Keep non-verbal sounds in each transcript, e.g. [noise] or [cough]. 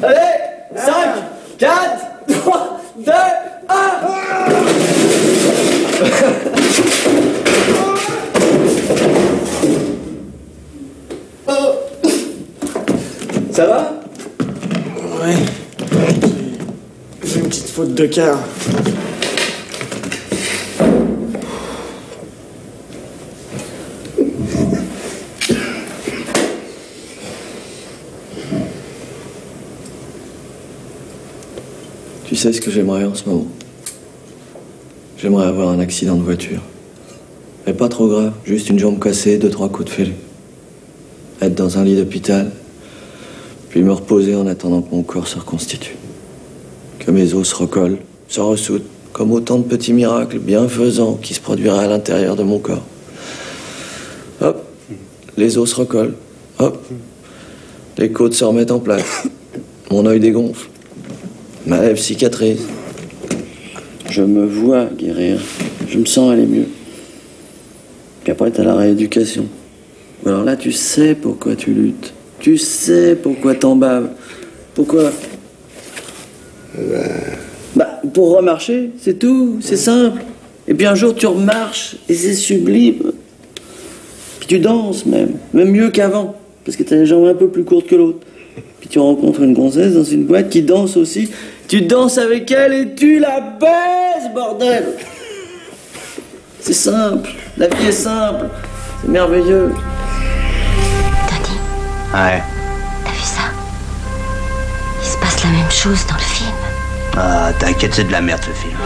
Allez 5, 4, 3, 2, 1 Ça va? Ouais. J'ai une petite faute de cœur. Sais ce que j'aimerais en ce moment? J'aimerais avoir un accident de voiture. Mais pas trop grave, juste une jambe cassée, deux, trois coups de fêlé. Être dans un lit d'hôpital, puis me reposer en attendant que mon corps se reconstitue. Que mes os se recollent, se ressoutent, comme autant de petits miracles bienfaisants qui se produiraient à l'intérieur de mon corps. Hop, les os se recollent, hop, les côtes se remettent en place, mon œil dégonfle, ma lèvre cicatrise. Je me vois guérir, je me sens aller mieux. Puis après, t'as la rééducation. Alors là, tu sais pourquoi tu luttes. Tu sais pourquoi t'en baves. Pourquoi? Bah, pour remarcher, c'est tout, c'est simple. Et puis un jour, tu remarches, et c'est sublime. Puis tu danses même, même mieux qu'avant, parce que t'as les jambes un peu plus courtes que l'autre. Puis tu rencontres une gonzesse dans une boîte qui danse aussi. Tu danses avec elle et tu la baises, bordel C'est simple, la vie est simple, c'est merveilleux. Tony, Ouais. t'as vu ça? Il se passe la même chose dans le film. Ah, t'inquiète, c'est de la merde ce film.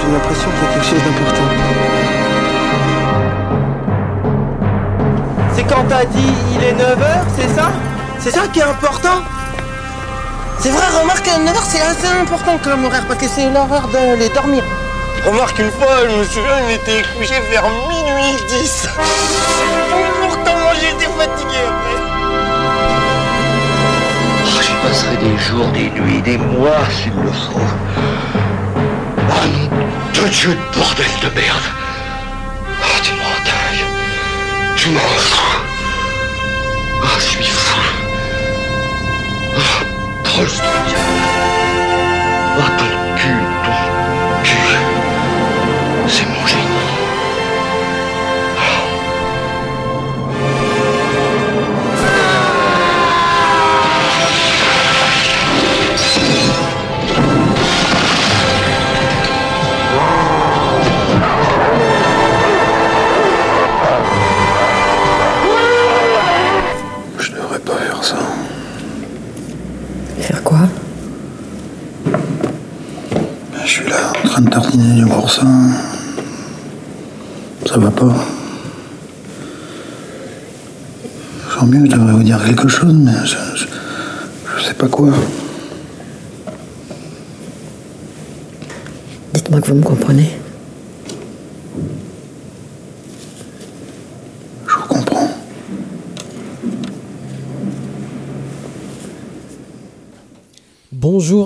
J'ai l'impression qu'il y a quelque chose d'important. C'est quand t'as dit il est 9h, c'est ça? C'est ça qui est important? C'est vrai, remarque, 9h c'est assez important comme horaire parce que c'est l'heure d'aller dormir. Remarque, une fois, je me souviens, il était couché vers minuit 10. Pourtant, moi j'étais fatigué après. Oh, je passerai des jours, des nuits, des mois s'il le faut. Oh de Dieu de bordel de merde. Oh, tu m'en dingue. Tu m'en fous. Oh, je suis fou. Oh, trop train de tartiner du boursin. Ça va pas. Je sens bien que je devrais vous dire quelque chose, mais je, je, je sais pas quoi. Dites-moi que vous me comprenez.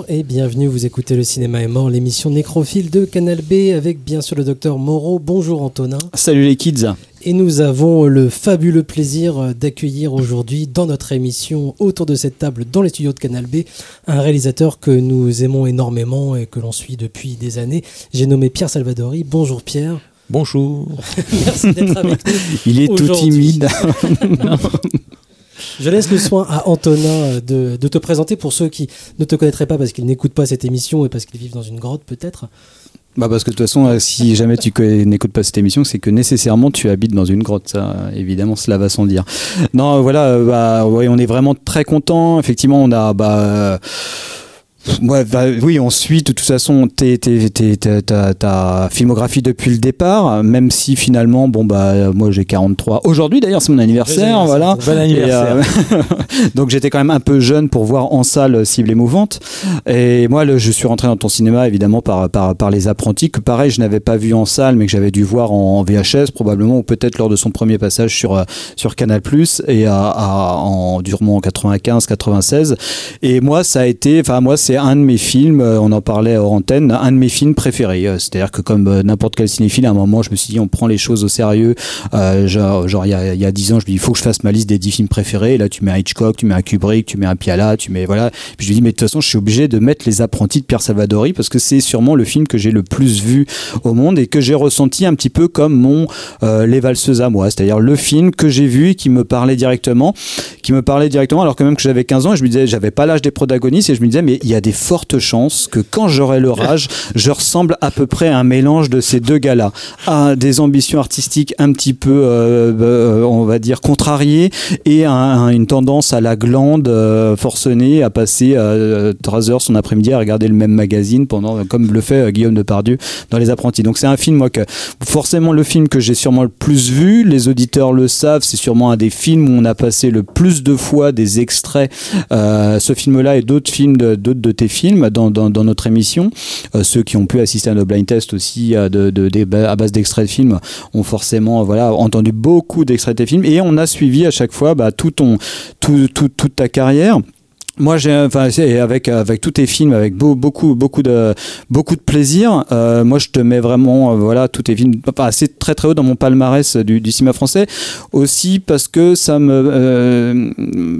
Bonjour et bienvenue, vous écoutez le cinéma est mort, l'émission nécrophile de Canal B avec bien sûr le docteur Moreau. Bonjour Antonin. Salut les kids. Et nous avons le fabuleux plaisir d'accueillir aujourd'hui dans notre émission autour de cette table dans les studios de Canal B un réalisateur que nous aimons énormément et que l'on suit depuis des années. J'ai nommé Pierre Salvadori. Bonjour Pierre. Bonjour. [laughs] Merci d'être avec nous. Il est tout timide. [laughs] Je laisse le soin à Antonin euh, de, te présenter pour ceux qui ne te connaîtraient pas parce qu'ils n'écoutent pas cette émission et parce qu'ils vivent dans une grotte peut-être. bah parce que de toute façon, euh, si jamais tu n'écoutes pas cette émission, c'est que nécessairement tu habites dans une grotte. Ça, évidemment, cela va sans dire. Non, euh, voilà, bah, on est vraiment très content. Effectivement, on a bah, Ouais, bah, oui, on suit de toute façon ta, filmographie depuis le départ, même si finalement, bon bah moi j'ai 43. Aujourd'hui d'ailleurs c'est mon anniversaire, voilà. Bon anniversaire. Et, euh, [laughs] donc j'étais quand même un peu jeune pour voir en salle euh, Cible émouvante. Et moi le- je suis rentré dans ton cinéma évidemment par, par, par Les Apprentis, que pareil je n'avais pas vu en salle mais que j'avais dû voir en, en VHS probablement, ou peut-être lors de son premier passage sur, euh, sur Canal+, et à, à- en, durement en 95-96. Et moi ça a été, enfin moi c'est un de mes films, euh, on en parlait hors antenne, un de mes films préférés. Euh, C'est-à-dire que comme euh, n'importe quel cinéphile, à un moment, je me suis dit, on prend les choses au sérieux. Genre, il y a, il y a 10 ans, je me dis, il faut que je fasse ma liste des 10 films préférés. Là, tu mets un Hitchcock, tu mets un Kubrick, tu mets un Piala, tu mets, voilà. Puis je me dis, mais de toute façon, je suis obligé de mettre Les Apprentis de Pierre Salvadori parce que c'est sûrement le film que j'ai le plus vu au monde et que j'ai ressenti un petit peu comme mon Les Valseuses à moi. C'est-à-dire le film que j'ai vu et qui me parlait directement, qui me parlait directement alors que même que j'avais 15 ans, je me disais, j'avais pas l'âge des protagonistes et je me disais, mais il y a des fortes chances que quand j'aurai leur âge, je ressemble à peu près à un mélange de ces deux gars-là. À des ambitions artistiques un petit peu, euh, euh, on va dire, contrariées et un- une tendance à la glande euh, forcenée à passer euh, trois heures son après-midi à regarder le même magazine pendant, comme le fait Guillaume Depardieu dans Les Apprentis. Donc c'est un film, moi, que forcément le film que j'ai sûrement le plus vu, les auditeurs le savent, c'est sûrement un des films où on a passé le plus de fois des extraits, ce film-là et d'autres films, d'autres de tes films dans, dans, notre émission. Euh, ceux qui ont pu assister à nos blind tests aussi euh, de, de, des ba- à base d'extraits de films ont forcément voilà, entendu beaucoup d'extraits de tes films et on a suivi à chaque fois bah, tout ton, tout, tout- toute ta carrière. Moi, j'ai, enfin, avec avec tous tes films, avec beau- beaucoup beaucoup de beaucoup de plaisir. Euh, moi, je te mets vraiment, euh, voilà, tous tes films, assez très très haut dans mon palmarès du, du cinéma français. Aussi parce que ça me, euh,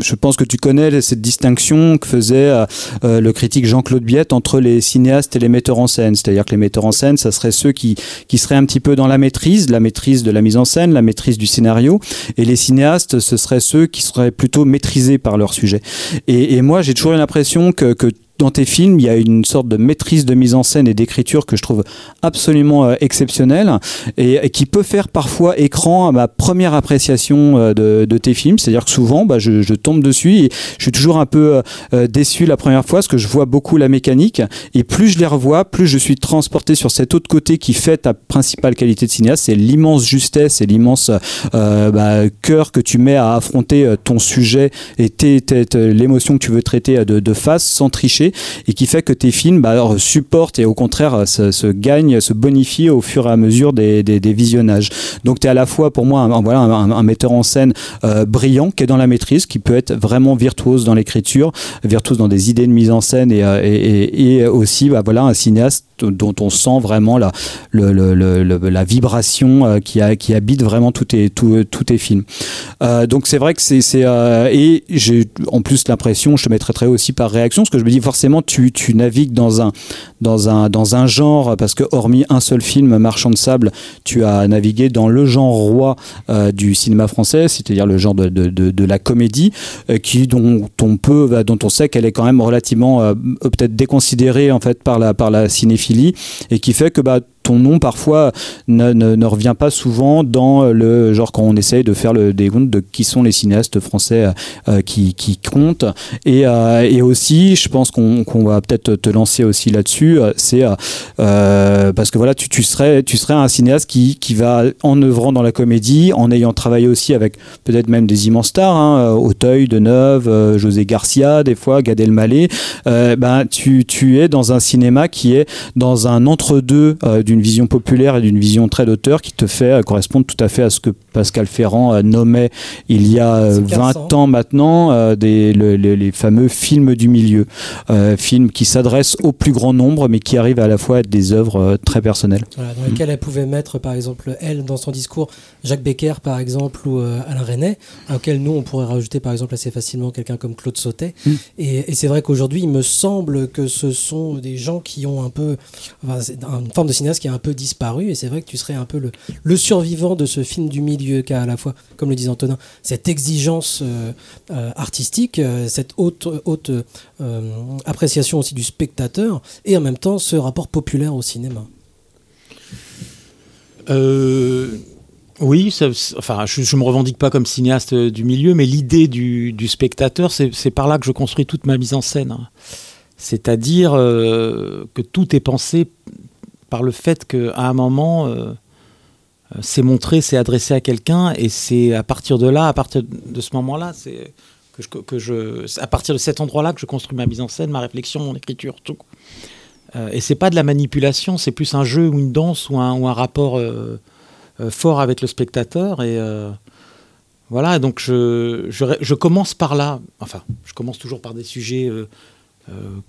je pense que tu connais cette distinction que faisait euh, le critique Jean-Claude Biette entre les cinéastes et les metteurs en scène. C'est-à-dire que les metteurs en scène, ça serait ceux qui qui seraient un petit peu dans la maîtrise, la maîtrise de la mise en scène, la maîtrise du scénario, et les cinéastes, ce seraient ceux qui seraient plutôt maîtrisés par leur sujet. Et, et moi, j'ai toujours eu l'impression que, que dans tes films, il y a une sorte de maîtrise de mise en scène et d'écriture que je trouve absolument euh, exceptionnelle et, qui peut faire parfois écran à ma première appréciation euh, de, tes films. C'est-à-dire que souvent, bah, je, tombe dessus et je suis toujours un peu euh, déçu la première fois parce que je vois beaucoup la mécanique et plus je les revois, plus je suis transporté sur cet autre côté qui fait ta principale qualité de cinéaste, c'est l'immense justesse et l'immense bah, cœur que tu mets à affronter ton sujet et l'émotion que tu veux traiter de face sans tricher et qui fait que tes films bah, supportent et au contraire se, gagnent, se bonifient au fur et à mesure des, visionnages. Donc tu es à la fois pour moi un, voilà, un, metteur en scène euh, brillant qui est dans la maîtrise, qui peut être vraiment virtuose dans l'écriture, virtuose dans des idées de mise en scène et, euh, aussi bah, voilà, un cinéaste dont on sent vraiment la, vibration euh, qui, habite vraiment tous tes, films. Donc c'est vrai que c'est... et j'ai en plus l'impression, je te mettrai très aussi par réaction, parce que je me dis forcément tu, tu navigues dans un, dans, un, dans un genre, parce que hormis un seul film, Marchand de sable, tu as navigué dans le genre roi euh, du cinéma français, c'est-à-dire le genre de, de, de, la comédie, euh, qui, dont, on peut, bah, dont on sait qu'elle est quand même relativement euh, peut-être déconsidérée en fait par la, par la cinéphilie, et qui fait que bah, ton nom parfois ne, ne, revient pas souvent dans le genre quand on essaye de faire le décompte de qui sont les cinéastes français euh, qui, qui comptent. Et, euh, et aussi je pense qu'on qu'on va peut-être te lancer aussi là-dessus euh, c'est parce que voilà tu, tu serais tu serais un cinéaste qui, qui va en œuvrant dans la comédie en ayant travaillé aussi avec peut-être même des immenses stars hein, Auteuil, Deneuve, José Garcia des fois Gad Elmaleh. Ben tu, tu es dans un cinéma qui est dans un entre-deux euh, d'une vision populaire et d'une vision très d'auteur qui te fait euh, correspondre tout à fait à ce que Pascal Ferrand euh, nommait il y a euh, 20 ans maintenant euh, des, le- le- les fameux films du milieu. Euh, films qui s'adressent au plus grand nombre mais qui arrivent à la fois à être des œuvres euh, très personnelles. Voilà, dans lesquelles elle pouvait mettre, par exemple, elle, dans son discours, Jacques Becker, par exemple, ou euh, Alain Resnais, auquel nous, on pourrait rajouter, par exemple, assez facilement quelqu'un comme Claude Sautet. Mm. Et, et c'est vrai qu'aujourd'hui, il me semble que ce sont des gens qui ont un peu. Enfin, une forme de cinéaste qui a un peu disparu. Et c'est vrai que tu serais un peu le, survivant de ce film du milieu, qui a à la fois, comme le disait Antonin, cette exigence euh, euh, artistique, euh, cette haute, haute appréciation aussi du spectateur, et en même temps ce rapport populaire au cinéma. Oui, ça- enfin, je, je me revendique pas comme cinéaste du milieu, mais l'idée du, spectateur, c'est par là que je construis toute ma mise en scène. C'est-à-dire que tout est pensé par le fait qu'à un moment, euh, euh, c'est montré, c'est adressé à quelqu'un, et c'est à partir de là, à partir de ce moment-là, c'est que je, que je, à partir de cet endroit-là que je construis ma mise en scène, ma réflexion, mon écriture, tout. Euh, et c'est pas de la manipulation, c'est plus un jeu ou une danse ou un, ou un rapport fort avec le spectateur. Et voilà, donc je, je, je commence par là. Enfin, je commence toujours par des sujets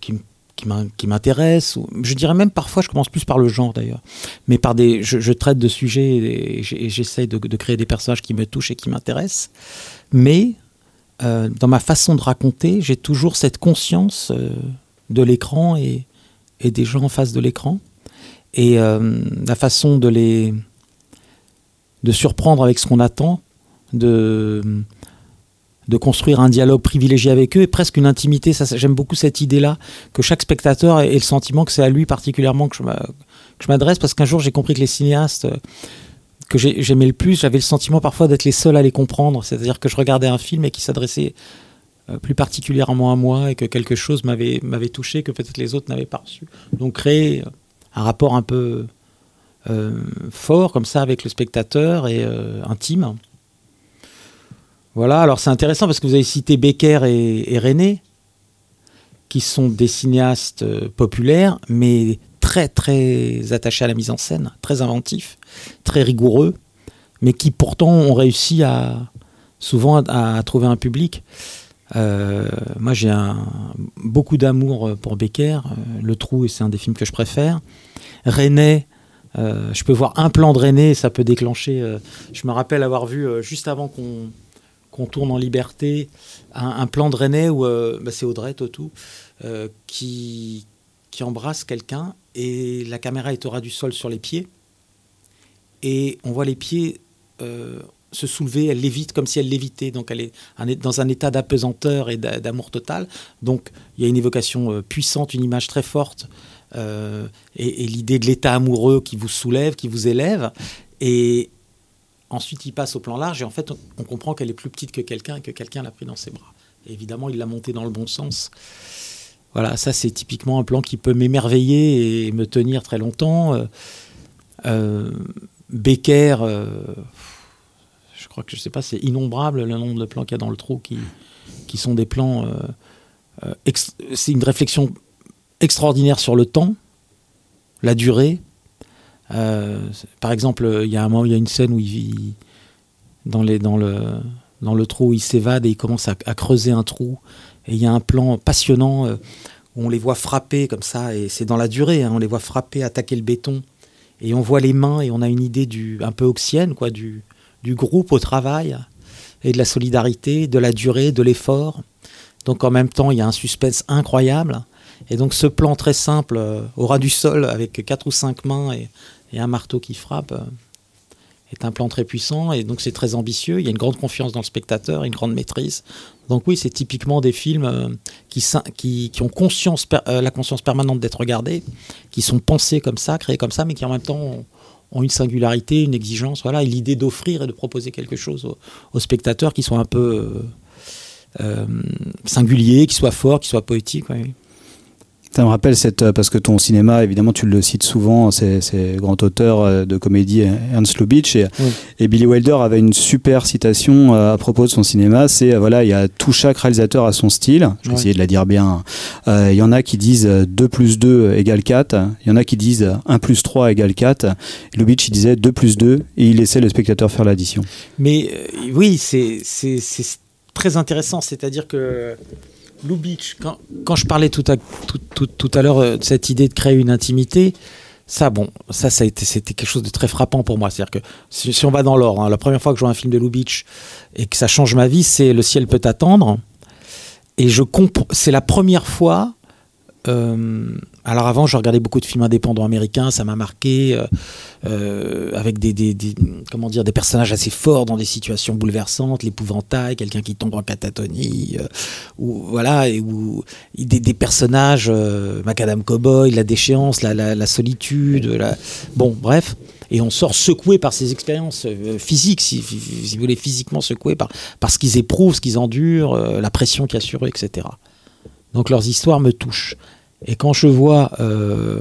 qui, me- qui qui m'in- qui m'intéressent. Je dirais même parfois, je commence plus par le genre d'ailleurs, mais par des, je, traite de sujets et j'essaie de, créer des personnages qui me touchent et qui m'intéressent. Mais euh, dans ma façon de raconter, j'ai toujours cette conscience euh, de l'écran et, et des gens en face de l'écran et euh, la façon de les de surprendre avec ce qu'on attend, de de construire un dialogue privilégié avec eux et presque une intimité. Ça, j'aime beaucoup cette idée-là que chaque spectateur ait le sentiment que c'est à lui particulièrement que je m'adresse parce qu'un jour j'ai compris que les cinéastes euh, que j'ai- j'aimais le plus, j'avais le sentiment parfois d'être les seuls à les comprendre. C'est-à-dire que je regardais un film et qui s'adressait euh, plus particulièrement à moi et que quelque chose m'avait touché que peut-être les autres n'avaient pas reçu. Donc créer un rapport un peu euh, fort comme ça avec le spectateur et euh, intime. Voilà, alors c'est intéressant parce que vous avez cité Becker et, et René, qui sont des cinéastes euh, populaires, mais très très attachés à la mise en scène, très inventifs, très rigoureux, mais qui pourtant ont réussi à souvent à, trouver un public. Euh, moi j'ai beaucoup d'amour pour Becker, euh, Le Trou, c'est un des films que je préfère. René, euh, je peux voir un plan de René ça peut déclencher. euh, je me rappelle avoir vu euh, juste avant qu'on qu'on tourne en liberté un, plan de René où euh, bah, c'est Audrey Tautou euh, qui, qui embrasse quelqu'un et la caméra est au ras du sol sur les pieds et on voit les pieds euh, se soulever, elle lévite comme si elle lévitait, donc elle est dans un état d'apesanteur et d'a- d'amour total. Donc il y a une évocation puissante, une image très forte et, et l'idée de l'état amoureux qui vous soulève, qui vous élève. Et ensuite, il passe au plan large et en fait, on, comprend qu'elle est plus petite que quelqu'un et que quelqu'un l'a pris dans ses bras. Évidemment, il l'a montée dans le bon sens. Voilà, ça c'est typiquement un plan qui peut m'émerveiller et me tenir très longtemps. Euh, euh, Becker, euh, je crois que je sais pas, c'est innombrable le nombre de plans qu'il y a dans le trou qui, sont des plans. c'est une réflexion extraordinaire sur le temps, la durée. Euh, par exemple, il y a un moment, il y a une scène où il vit dans, les, dans, le, dans le trou, il s'évade et il commence à, à creuser un trou. Et il y a un plan passionnant euh, où on les voit frapper comme ça, et c'est dans la durée, hein, on les voit frapper, attaquer le béton. Et on voit les mains et on a une idée du, un peu oxienne, quoi, du, du groupe au travail et de la solidarité, de la durée, de l'effort. Donc en même temps, il y a un suspense incroyable. Et donc ce plan très simple, euh, au ras du sol, avec quatre ou cinq mains et, et un marteau qui frappe, euh, est un plan très puissant. Et donc c'est très ambitieux. Il y a une grande confiance dans le spectateur, une grande maîtrise. Donc oui, c'est typiquement des films euh, qui, ont conscience, euh, la conscience permanente d'être regardés, qui sont pensés comme ça, créés comme ça, mais qui en même temps ont, une singularité, une exigence, voilà, et l'idée d'offrir et de proposer quelque chose aux, aux spectateurs qui soit un peu singulier, qui soit fort, qui soit poétique. oui. Ça me rappelle cette euh, parce que ton cinéma, évidemment, tu le cites souvent, c'est grand auteur euh, de comédie Ernst Lubitsch et, Oui. et Billy Wilder avait une super citation euh, à propos de son cinéma. C'est euh, voilà, il y a tout chaque réalisateur a son style. Je vais essayer de la dire bien. Euh, Il y en a qui disent euh, 2 plus 2 égale 4. Il y en a qui disent euh, 1 plus 3 égale 4. Et Lubitsch il disait 2 plus 2 et il laissait le spectateur faire l'addition. Mais euh, oui, c'est très intéressant. C'est-à-dire que Lubitsch, quand, quand je parlais tout à, tout, tout- tout à l'heure euh, de cette idée de créer une intimité, ça, bon, ça, ça a été, c'était quelque chose de très frappant pour moi. C'est-à-dire que si, on va dans l'ordre, hein, la première fois que je vois un film de Lubitsch et que ça change ma vie, c'est Le ciel peut attendre. Et je c'est la première fois. Euh, alors avant, je regardais beaucoup de films indépendants américains, ça m'a marqué, euh, euh, avec des, comment dire, des personnages assez forts dans des situations bouleversantes, l'épouvantail, quelqu'un qui tombe en catatonie, ou voilà, et où des, personnages, Macadam Cowboy, la déchéance, la, solitude, bon, bref, et on sort secoué par ces expériences physiques, si, vous voulez, physiquement secoué par, par ce qu'ils éprouvent, ce qu'ils endurent, la pression qu'il y a sur eux, etc. Donc leurs histoires me touchent. Et quand je vois euh,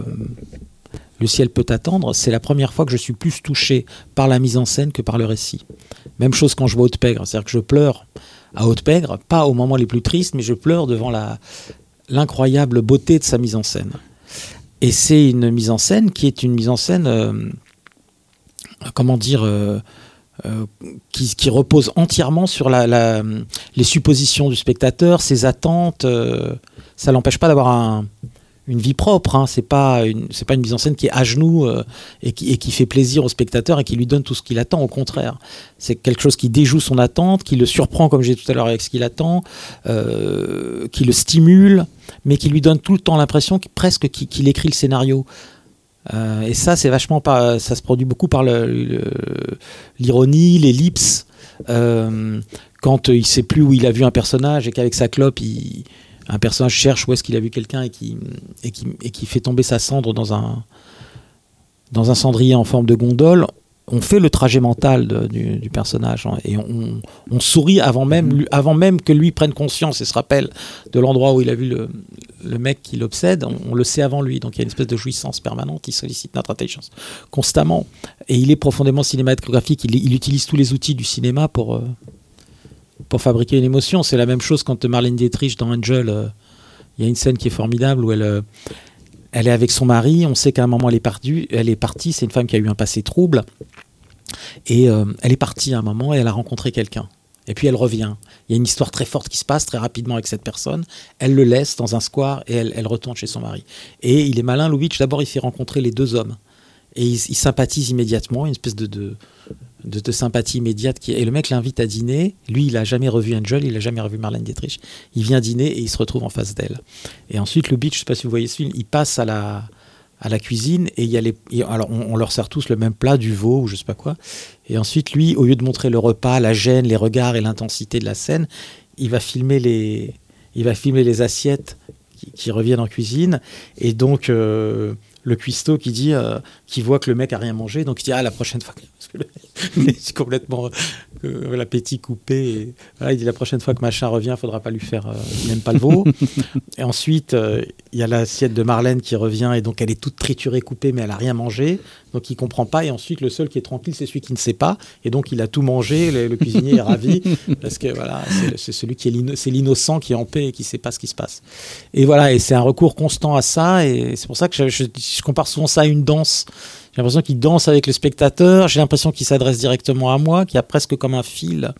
Le ciel peut attendre, c'est la première fois que je suis plus touché par la mise en scène que par le récit. Même chose quand je vois Haute-Pègre, c'est-à-dire que je pleure à Haute-Pègre, pas au moment les plus tristes, mais je pleure devant l'incroyable beauté de sa mise en scène. Et c'est une mise en scène qui est une mise en scène, euh, comment dire, euh, euh, qui, repose entièrement sur les suppositions du spectateur, ses attentes. euh, ça l'empêche pas d'avoir un- une vie propre. Hein. C'est pas une, mise en scène qui est à genoux euh, et, qui, fait plaisir au spectateur et qui lui donne tout ce qu'il attend. Au contraire, c'est quelque chose qui déjoue son attente, qui le surprend, comme j'ai tout à l'heure, avec ce qu'il attend, qui le stimule, mais qui lui donne tout le temps l'impression qu'il- presque qu'il écrit le scénario. Euh, et ça, c'est vachement pas, ça se produit beaucoup par le- le- l'ironie, l'ellipse. Euh, quand il sait plus où il a vu un personnage et qu'avec sa clope, un personnage cherche où est-ce qu'il a vu quelqu'un et qui, et, qui, fait tomber sa cendre dans un cendrier en forme de gondole, on fait le trajet mental de- du, du personnage hein, et on, on sourit avant même, lui- avant même que lui prenne conscience et se rappelle de l'endroit où il a vu le, le mec qui l'obsède, on, on le sait avant lui. Donc il y a une espèce de jouissance permanente, il sollicite notre intelligence constamment. Et il est profondément cinématographique, il, il utilise tous les outils du cinéma pour, euh, pour fabriquer une émotion. C'est la même chose quand Marlène Dietrich dans Angel, euh, il y a une scène qui est formidable où elle, euh, elle est avec son mari, on sait qu'à un moment elle est partie, elle est partie, c'est une femme qui a eu un passé trouble, et euh, elle est partie à un moment et elle a rencontré quelqu'un. Et puis elle revient. Il y a une histoire très forte qui se passe très rapidement avec cette personne. Elle le laisse dans un square et elle, retourne chez son mari. Et il est malin, Lubitsch. D'abord, il fait rencontrer les deux hommes. Et ils il sympathisent immédiatement, une espèce de, de, sympathie immédiate. Et le mec l'invite à dîner. Lui, il a jamais revu Angel, il a jamais revu Marlène Dietrich. Il vient dîner et il se retrouve en face d'elle. Et ensuite, Lubitsch, je sais pas si vous voyez ce film, il passe à la, à la cuisine et il y a les, alors on, leur sert tous le même plat, du veau ou je sais pas quoi. Et ensuite, lui, au lieu de montrer le repas, la gêne, les regards et l'intensité de la scène, il va filmer les, il va filmer les assiettes qui, qui reviennent en cuisine. Et donc, euh, le cuistot qui dit, euh, qui voit que le mec a rien mangé, donc il dit ah la prochaine fois, [laughs] parce que le mec est complètement euh, l'appétit coupé. Et, voilà, il dit la prochaine fois que machin revient, faudra pas lui faire, euh, il n'aime pas le veau. [laughs] et ensuite, il y a l'assiette de Marlène qui revient et donc elle est toute triturée, coupée, mais elle a rien mangé, donc il comprend pas. Et ensuite, le seul qui est tranquille, c'est celui qui ne sait pas, et donc il a tout mangé. Le, le cuisinier est ravi [laughs] parce que voilà, c'est- c'est celui qui est c'est l'innocent qui est en paix et qui sait pas ce qui se passe. Et voilà, et c'est un recours constant à ça, et c'est pour ça que je, je- je compare souvent ça à une danse. J'ai l'impression qu'il danse avec le spectateur, j'ai l'impression qu'il s'adresse directement à moi, qu'il y a presque comme un fil,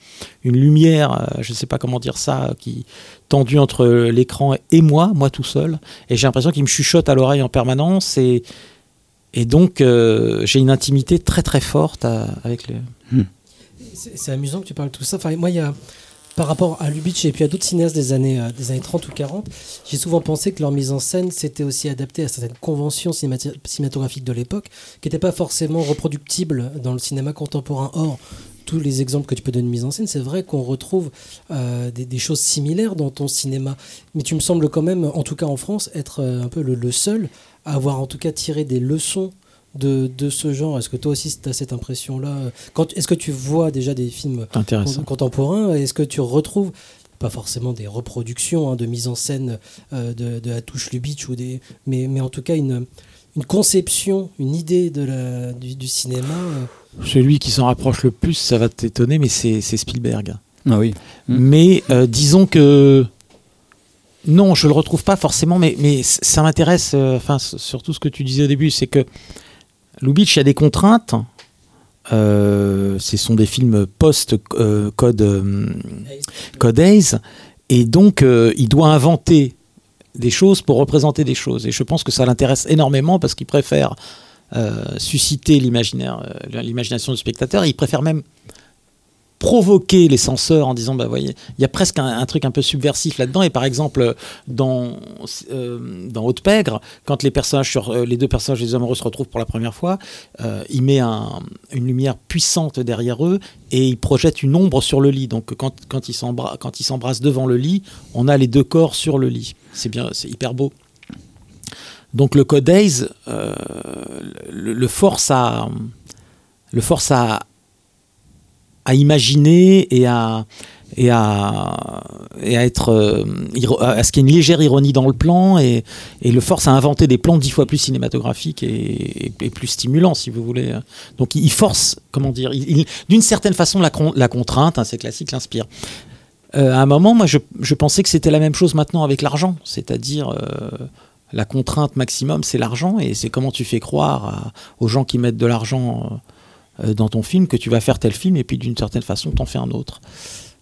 une lumière, euh, je ne sais pas comment dire ça, qui tendue entre l'écran et moi, moi tout seul. Et j'ai l'impression qu'il me chuchote à l'oreille en permanence, et, et donc euh, j'ai une intimité très très forte à- avec le... C'est c'est amusant que tu parles de tout ça. Enfin, moi, il y a, par rapport à Lubitsch et puis à d'autres cinéastes des années, euh, des années 30 ou 40, j'ai souvent pensé que leur mise en scène s'était aussi adaptée à certaines conventions cinématographiques de l'époque, qui n'étaient pas forcément reproductibles dans le cinéma contemporain. Or, tous les exemples que tu peux donner de mise en scène, c'est vrai qu'on retrouve euh, des, des choses similaires dans ton cinéma. Mais tu me sembles quand même, en tout cas en France, être euh, un peu le, le seul à avoir en tout cas tiré des leçons de, de ce genre? Est-ce que toi aussi tu as cette impression-là? Quand- Est-ce que tu vois déjà des films contemporains Est-ce que tu retrouves pas forcément des reproductions hein, de mise en scène euh, de, de la touche Lubitsch ou des mais, mais en tout cas une, une conception, une idée de la, du, du cinéma. euh, Celui qui s'en rapproche le plus, ça va t'étonner, mais c'est c'est Spielberg. Ah oui. Mais euh, disons que non, je le retrouve pas forcément, mais, mais ça m'intéresse. euh, Enfin, surtout ce que tu disais au début, c'est que Lubitsch a des contraintes. Euh, ce sont des films post-code code Hayes, et donc euh, il doit inventer des choses pour représenter des choses. Et je pense que ça l'intéresse énormément parce qu'il préfère euh, susciter l'imaginaire, euh, l'imagination du spectateur. Il préfère même provoquer les censeurs en disant bah voyez il y a presque un, truc un peu subversif là-dedans. Et par exemple dans euh, dans Haute Pègre quand les personnages euh, les deux personnages des amoureux se retrouvent pour la première fois euh, il met un- une lumière puissante derrière eux et il projette une ombre sur le lit. Donc quand quand ils s'embrassent devant le lit on a les deux corps sur le lit. C'est bien c'est hyper beau. Donc le euh, le, le force à le force à à imaginer et à et à, et à être euh, à ce qu'il y ait une légère ironie dans le plan et, et le force à inventer des plans dix fois plus cinématographiques et, plus stimulants si vous voulez. Donc il force comment dire d'une certaine façon la, la contrainte hein, c'est classique l'inspire. Euh, à un moment moi je, je pensais que c'était la même chose maintenant avec l'argent. C'est-à-dire euh, la contrainte maximum c'est l'argent et c'est comment tu fais croire aux gens qui mettent de l'argent dans ton film que tu vas faire tel film et puis d'une certaine façon t'en fais un autre.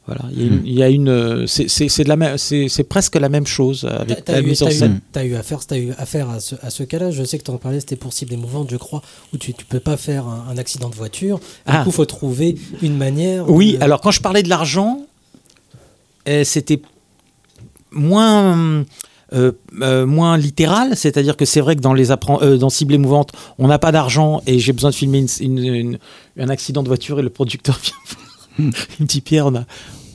Voilà, il y a une, il y a une euh, c'est- c'est c'est de la même, c'est c'est presque la même chose avec T'as la eu, mise en t'as eu- scène. t'as eu affaire, t'as eu affaire à ce, à ce cas-là. Je sais que tu en parlais, c'était pour cible émouvante, je crois, où tu ne peux pas faire un, un accident de voiture. Ah. Du coup, il faut trouver une manière. Oui, de- alors quand je parlais de l'argent, euh, c'était moins, euh, euh, moins littéral, c'est-à-dire que c'est vrai que dans les euh, dans cible émouvante, on n'a pas d'argent et j'ai besoin de filmer une- une- une- un accident de voiture et le producteur [laughs] vient. Il me dit Pierre, on a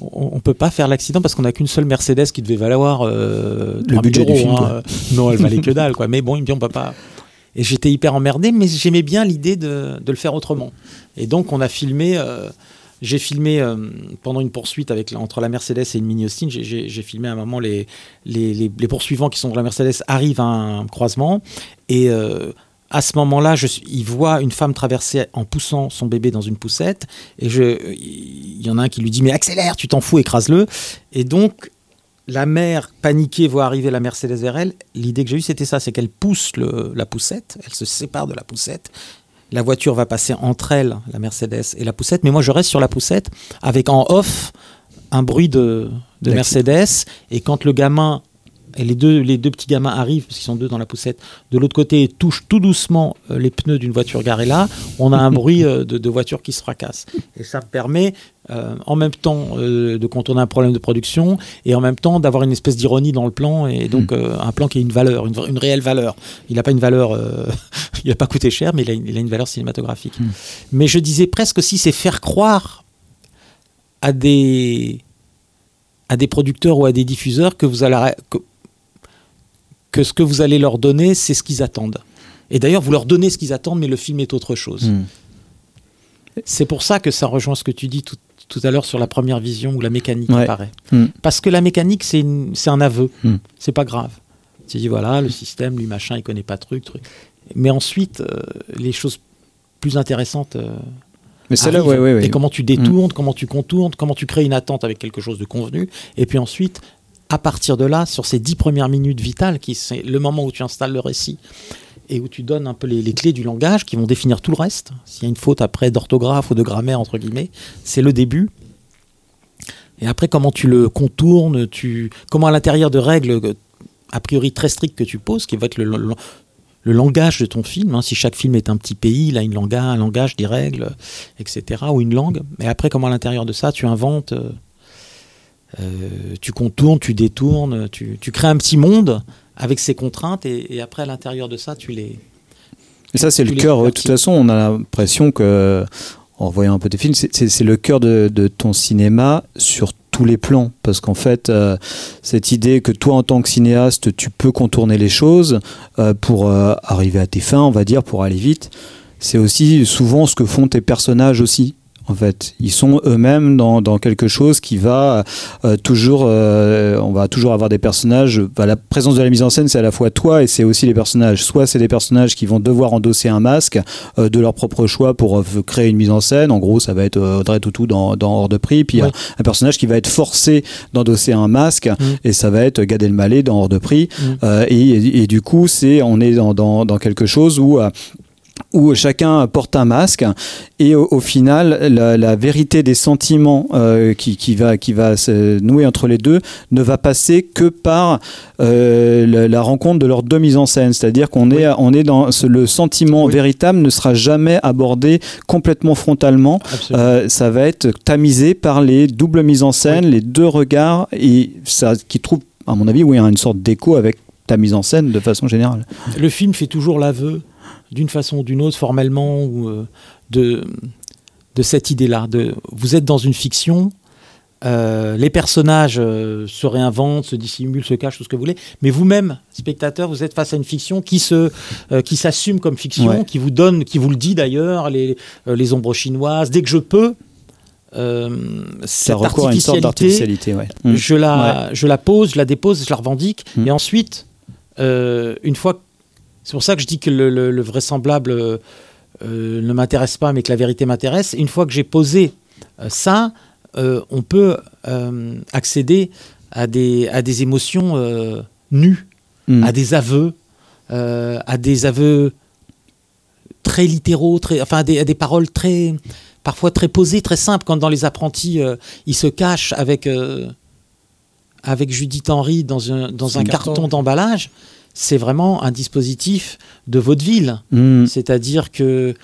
on, on peut pas faire l'accident parce qu'on n'a qu'une seule Mercedes qui devait valoir euh, Le 3000 budget du euros, film, hein. [laughs] Non, elle valait que dalle, quoi. Mais bon, il me dit on peut pas. Et j'étais hyper emmerdé, mais j'aimais bien l'idée de, de le faire autrement. Et donc, on a filmé. euh, j'ai filmé euh, pendant une poursuite avec, entre la Mercedes et une Mini Austin. j'ai- filmé à un moment les, les, poursuivants qui sont dans la Mercedes arrivent à un croisement. Et euh, à ce moment-là, il voit une femme traverser en poussant son bébé dans une poussette. Et il y en a un qui lui dit Mais accélère, tu t'en fous, écrase-le. Et donc, la mère paniquée voit arriver la Mercedes vers elle. L'idée que j'ai eue, c'était ça c'est qu'elle pousse la poussette, elle se sépare de la poussette. La voiture va passer entre elle, la Mercedes et la poussette, mais moi je reste sur la poussette avec en off un bruit de, de. Mercedes. Et quand le gamin et les deux, les deux petits gamins arrivent, parce qu'ils sont deux dans la poussette, de l'autre côté et touchent tout doucement euh, les pneus d'une voiture garée là, on a un [laughs] bruit euh, de, de voiture qui se fracasse. Et ça me permet euh, en même temps euh, de contourner un problème de production et en même temps d'avoir une espèce d'ironie dans le plan et donc euh, un plan qui a une valeur, une, réelle valeur. Il n'a pas une valeur, [laughs] il n'a pas coûté cher, mais il a une, il a une valeur cinématographique. Mais je disais presque aussi, c'est faire croire à des à des producteurs ou à des diffuseurs que vous allez que, que ce que vous allez leur donner, c'est ce qu'ils attendent. Et d'ailleurs, vous leur donnez ce qu'ils attendent, mais le film est autre chose. Hmm. C'est pour ça que ça rejoint ce que tu dis tout, tout à l'heure sur la première vision où la mécanique Ouais. apparaît. Hmm. Parce que la mécanique, c'est un aveu. Hmm. C'est pas grave. Tu dis, voilà, le système, lui, machin, il connaît pas truc, truc. Mais ensuite, euh, les choses plus intéressantes. euh, Mais c'est là, ouais, ouais, ouais. Et comment tu détournes, comment tu contournes, comment tu crées une attente avec quelque chose de convenu. Et puis ensuite, à partir de là, sur ces dix premières minutes vitales, qui c'est le moment où tu installes le récit et où tu donnes un peu les, clés du langage qui vont définir tout le reste. S'il y a une faute après d'orthographe ou de grammaire, entre guillemets, c'est le début. Et après, comment tu le contournes, tu, comment à l'intérieur de règles a priori très strictes que tu poses, qui va être le, langage de ton film. hein. Si chaque film est un petit pays, il a une langage, un langage, des règles, etc. Ou une langue. Mais après, comment à l'intérieur de ça, tu inventes, euh, tu contournes, tu détournes, tu, tu crées un petit monde avec ses contraintes. Et, et après, à l'intérieur de ça, tu les. Et ça, c'est le cœur. De toute façon, on a l'impression que, en voyant un peu tes films, c'est- le cœur de, de ton cinéma sur tous les plans. Parce qu'en fait, euh, cette idée que toi, en tant que cinéaste, tu peux contourner les choses euh, pour euh, arriver à tes fins, on va dire, pour aller vite, c'est aussi souvent ce que font tes personnages aussi. En fait, ils sont eux-mêmes dans, dans quelque chose qui va euh, toujours, euh, on va toujours avoir des personnages. bah, la présence de la mise en scène, c'est à la fois toi et c'est aussi les personnages. Soit c'est des personnages qui vont devoir endosser un masque euh, de leur propre choix pour créer une mise en scène. En gros, ça va être Audrey Tautou dans, dans Hors de prix. Puis il y a Ouais. un personnage qui va être forcé d'endosser un masque et ça va être Gad Elmaleh dans Hors de prix. Mm. Et, et- et du coup, c'est on est dans, dans, dans quelque chose où où chacun porte un masque et au, au final la, la vérité des sentiments euh, qui, qui va qui va se nouer entre les deux ne va passer que par euh, la, la rencontre de leurs deux mises en scène. C'est-à-dire qu'on est on est dans ce- le sentiment véritable ne sera jamais abordé complètement frontalement. Euh, ça va être tamisé par les doubles mises en scène les deux regards et ça qui trouve à mon avis oui une sorte d'écho avec ta mise en scène de façon générale. Le film fait toujours l'aveu, d'une façon ou d'une autre, formellement, ou euh, de, de cette idée-là. Vous êtes dans une fiction, euh, les personnages euh, se réinventent, se dissimulent, se cachent, tout ce que vous voulez, mais vous-même, spectateur, vous êtes face à une fiction qui se, euh, qui s'assume comme fiction, Ouais. qui vous donne, qui vous le dit d'ailleurs, les, les ombres chinoises. Dès que je peux, ça cette recourt à une sorte artificialité, d'artificialité ouais. Je la, je la pose, je la dépose, je la revendique. Mm. Et ensuite, une fois. C'est pour ça que je dis que le, le- le vraisemblable euh, euh, ne m'intéresse pas, mais que la vérité m'intéresse. Une fois que j'ai posé euh, ça, euh, on peut euh, accéder à des, à des émotions euh, nues, Mm. à des aveux, euh, à des aveux très littéraux, très, enfin à des, à des paroles très, parfois très posé, très simple. Quand dans Les Apprentis, euh, il se cache avec, euh, avec Judith Henry dans un, dans un carton. carton d'emballage, c'est vraiment un dispositif de vaudeville. Mm. C'est-à-dire que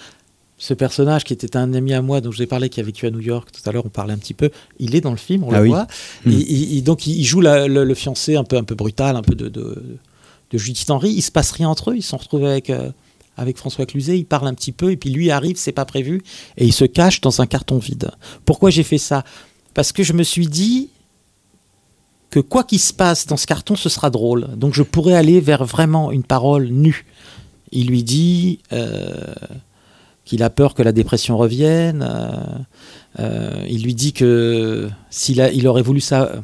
ce personnage qui était un ami à moi dont je vous ai parlé, qui a vécu à New York, tout à l'heure on parlait un petit peu, il est dans le film, on Ah le oui. voit. Mm. Et donc il, il joue la- le, le fiancé un peu, un peu brutal, un peu de, de, de Judith Henry. Il se passe rien entre eux, ils se sont retrouvés avec, euh, avec François Cluzet, ils parlent un petit peu, et puis lui arrive, c'est pas prévu, et il se cache dans un carton vide. Pourquoi j'ai fait ça? Parce que je me suis dit que quoi qu'il se passe dans ce carton, ce sera drôle. Donc je pourrais aller vers vraiment une parole nue. Il lui dit euh, qu'il a peur que la dépression revienne. euh, euh, il lui dit que s'il il aurait voulu ça.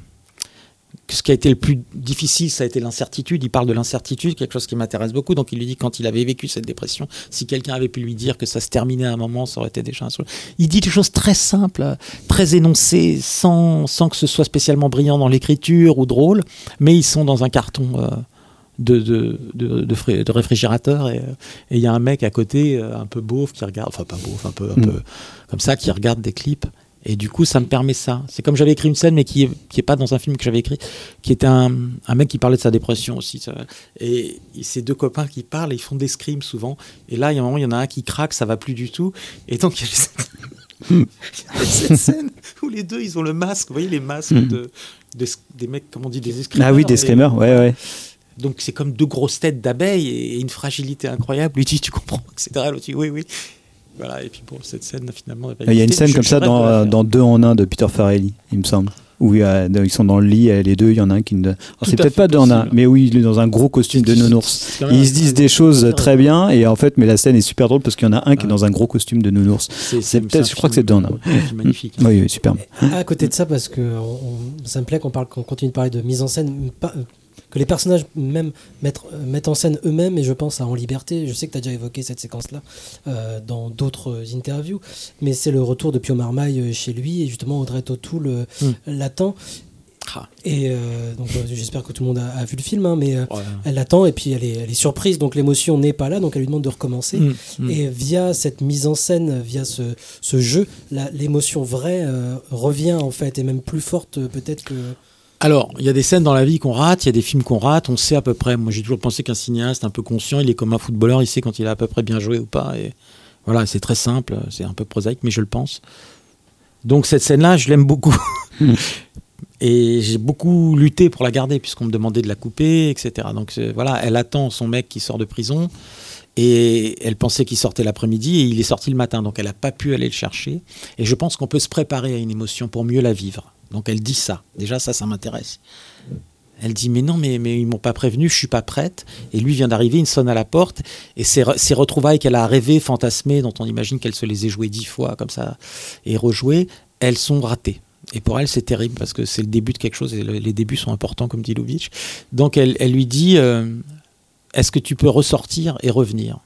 Ce qui a été le plus difficile, ça a été l'incertitude. Il parle de l'incertitude, quelque chose qui m'intéresse beaucoup. Donc il lui dit quand il avait vécu cette dépression, si quelqu'un avait pu lui dire que ça se terminait à un moment, ça aurait été déjà un soulagement. Il dit des choses très simples, très énoncées, sans, sans que ce soit spécialement brillant dans l'écriture ou drôle, mais ils sont dans un carton euh, de, de, de, de fri- de réfrigérateur et euh, et il y a un mec à côté, euh, un peu beauf, qui regarde, enfin pas beauf, un peu, un Mm. peu comme ça, qui regarde des clips. Et du coup, ça me permet ça. C'est comme j'avais écrit une scène, mais qui est, qui est pas dans un film que j'avais écrit, qui était un, un mec qui parlait de sa dépression aussi. ça. Et, et ces deux copains qui parlent, ils font des scrims souvent. Et là, il y a un moment, il y en a un qui craque, ça va plus du tout. Et donc, il y a [laughs] cette, scène où les deux, ils ont le masque. Vous voyez les masques Mm. de, des, des mecs, comment on dit, des escrimeurs. Ah oui, des screamers, ouais, ouais. donc c'est comme deux grosses têtes d'abeilles et une fragilité incroyable. Lui dit tu comprends, etc. L'autre dit oui oui. Voilà et puis bon cette scène finalement. Il y a une scène comme ça dans, dans Deux en un de Peter Farrelly, il me semble. Où il y a- ils sont dans le lit, les deux, il y en a un qui ne. C'est peut-être pas deux en un, mais oui, il est dans un gros costume de nounours. Ils se disent des choses un- très bien, et en fait, mais la scène est super drôle parce qu'il y en a un qui est dans un gros costume de nounours. C'est- peut-être, je crois que c'est en un. magnifique. Oui, oui, superbe. À côté de ça, parce que on- ça me plaît qu'on parle, qu'on continue de parler de mise en scène, pas- que les personnages même mettent, euh, mettent en scène eux-mêmes, et je pense à En Liberté. Je sais que tu as déjà évoqué cette séquence-là euh, dans d'autres interviews, mais c'est le retour de Pio Marmaille euh, chez lui, et justement Audrey Tautou euh, Mm. l'attend. Ah. Et euh, donc euh, j'espère que tout le monde a, a vu le film, hein, mais euh, Ouais. elle l'attend et puis elle est, elle est surprise, donc l'émotion n'est pas là, donc elle lui demande de recommencer. Mm, mm. Et via cette mise en scène, via ce, ce jeu, l'émotion vraie euh, revient en fait, et même plus forte euh, peut-être que... Alors, il y a des scènes dans la vie qu'on rate, il y a des films qu'on rate, on sait à peu près. Moi, j'ai toujours pensé qu'un cinéaste un peu conscient, il est comme un footballeur, il sait quand il a à peu près bien joué ou pas. Et voilà, c'est très simple, c'est un peu prosaïque, mais je le pense. Donc, cette scène-là, je l'aime beaucoup. [laughs] Et j'ai beaucoup lutté pour la garder, puisqu'on me demandait de la couper, etc. Donc c'est- voilà, elle attend son mec qui sort de prison, et elle pensait qu'il sortait l'après-midi, et il est sorti le matin, donc elle n'a pas pu aller le chercher. Et je pense qu'on peut se préparer à une émotion pour mieux la vivre. Donc elle dit ça. Déjà, ça, ça m'intéresse. Elle dit mais non mais mais ils m'ont pas prévenu, je suis pas prête. Et lui vient d'arriver, il sonne à la porte et ces, re- ces retrouvailles qu'elle a rêvé, fantasmées, dont on imagine qu'elle se les ait jouées dix fois comme ça et rejouées, elles sont ratées. Et pour elle c'est terrible parce que c'est le début de quelque chose et le- les débuts sont importants comme dit Lubitsch. Donc elle, elle lui dit euh, est-ce que tu peux ressortir et revenir?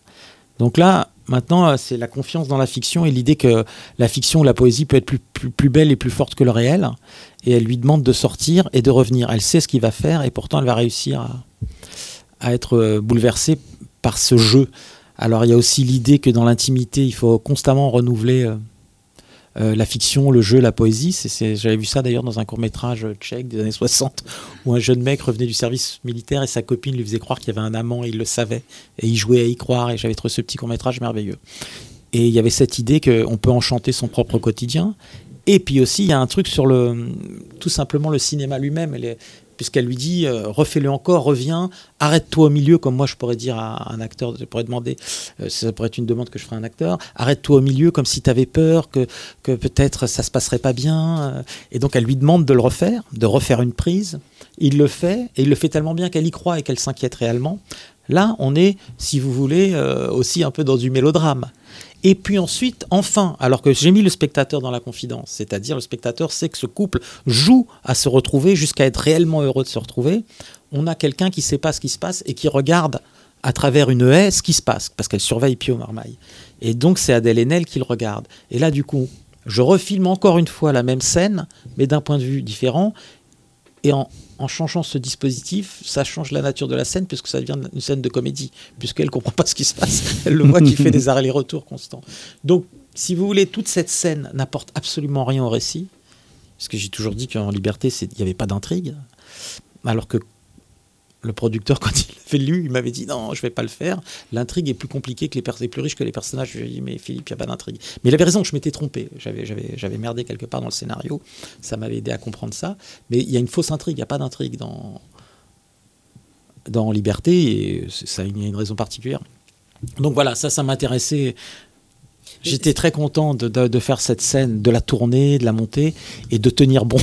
Donc là maintenant euh, c'est la confiance dans la fiction et l'idée que la fiction, la poésie peut être plus, belle et plus forte que le réel et elle lui demande de sortir et de revenir. Elle sait ce qu'il va faire et pourtant elle va réussir à, être euh, bouleversée par ce jeu. Alors il y a aussi l'idée que dans l'intimité, il faut constamment renouveler euh, la fiction, le jeu, la poésie. J'avais vu ça d'ailleurs dans un court métrage tchèque des années 60 [laughs] où un jeune mec revenait du service militaire et sa copine lui faisait croire qu'il y avait un amant et il le savait et il jouait à y croire et j'avais trouvé ce petit court métrage merveilleux. Et il y avait cette idée qu'on peut enchanter son propre quotidien. Et puis aussi, il y a un truc sur le, tout simplement le cinéma lui-même. Est- Puisqu'elle lui dit, euh, refais-le encore, reviens, arrête-toi au milieu, comme moi je pourrais dire à un acteur, je pourrais demander, euh, ça pourrait être une demande que je ferais à un acteur, arrête-toi au milieu comme si tu avais peur, que, que peut-être ça se passerait pas bien. euh. Et donc elle lui demande de le refaire, de refaire une prise. Il le fait, et il le fait tellement bien qu'elle y croit et qu'elle s'inquiète réellement. Là, on est, si vous voulez, aussi un peu dans du mélodrame. Et puis ensuite, enfin, alors que j'ai mis le spectateur dans la confidence, c'est-à-dire le spectateur sait que ce couple joue à se retrouver jusqu'à être réellement heureux de se retrouver, on a quelqu'un qui sait pas ce qui se passe et qui regarde à travers une haie ce qui se passe, parce qu'elle surveille Pio Marmaille. Et donc c'est Adèle Haenel qui le regarde. Et là, du coup, je refilme encore une fois la même scène, mais d'un point de vue différent. Et en, en changeant ce dispositif, ça change la nature de la scène, puisque ça devient une scène de comédie, puisqu'elle comprend pas ce qui se passe. [laughs] Elle le voit qui fait des allers-retours constants. Donc, si vous voulez, toute cette scène n'apporte absolument rien au récit, parce que j'ai toujours dit qu'en Liberté, il n'y avait pas d'intrigue, alors que le producteur, quand il l'avait lu, il m'avait dit non, je vais pas le faire. L'intrigue est plus compliquée que les personnages, plus riche que les personnages. Je lui ai dit mais Philippe, il n'y a pas d'intrigue. Mais il avait raison, je m'étais trompé. J'avais, j'avais, merdé quelque part dans le scénario. Ça m'avait aidé à comprendre ça. Mais il y a une fausse intrigue, il n'y a pas d'intrigue dans dans Liberté et ça il y a une raison particulière. Donc voilà, ça, ça m'intéressait. J'étais très content de, de- de faire cette scène, de la tourner, de la monter et de tenir bon.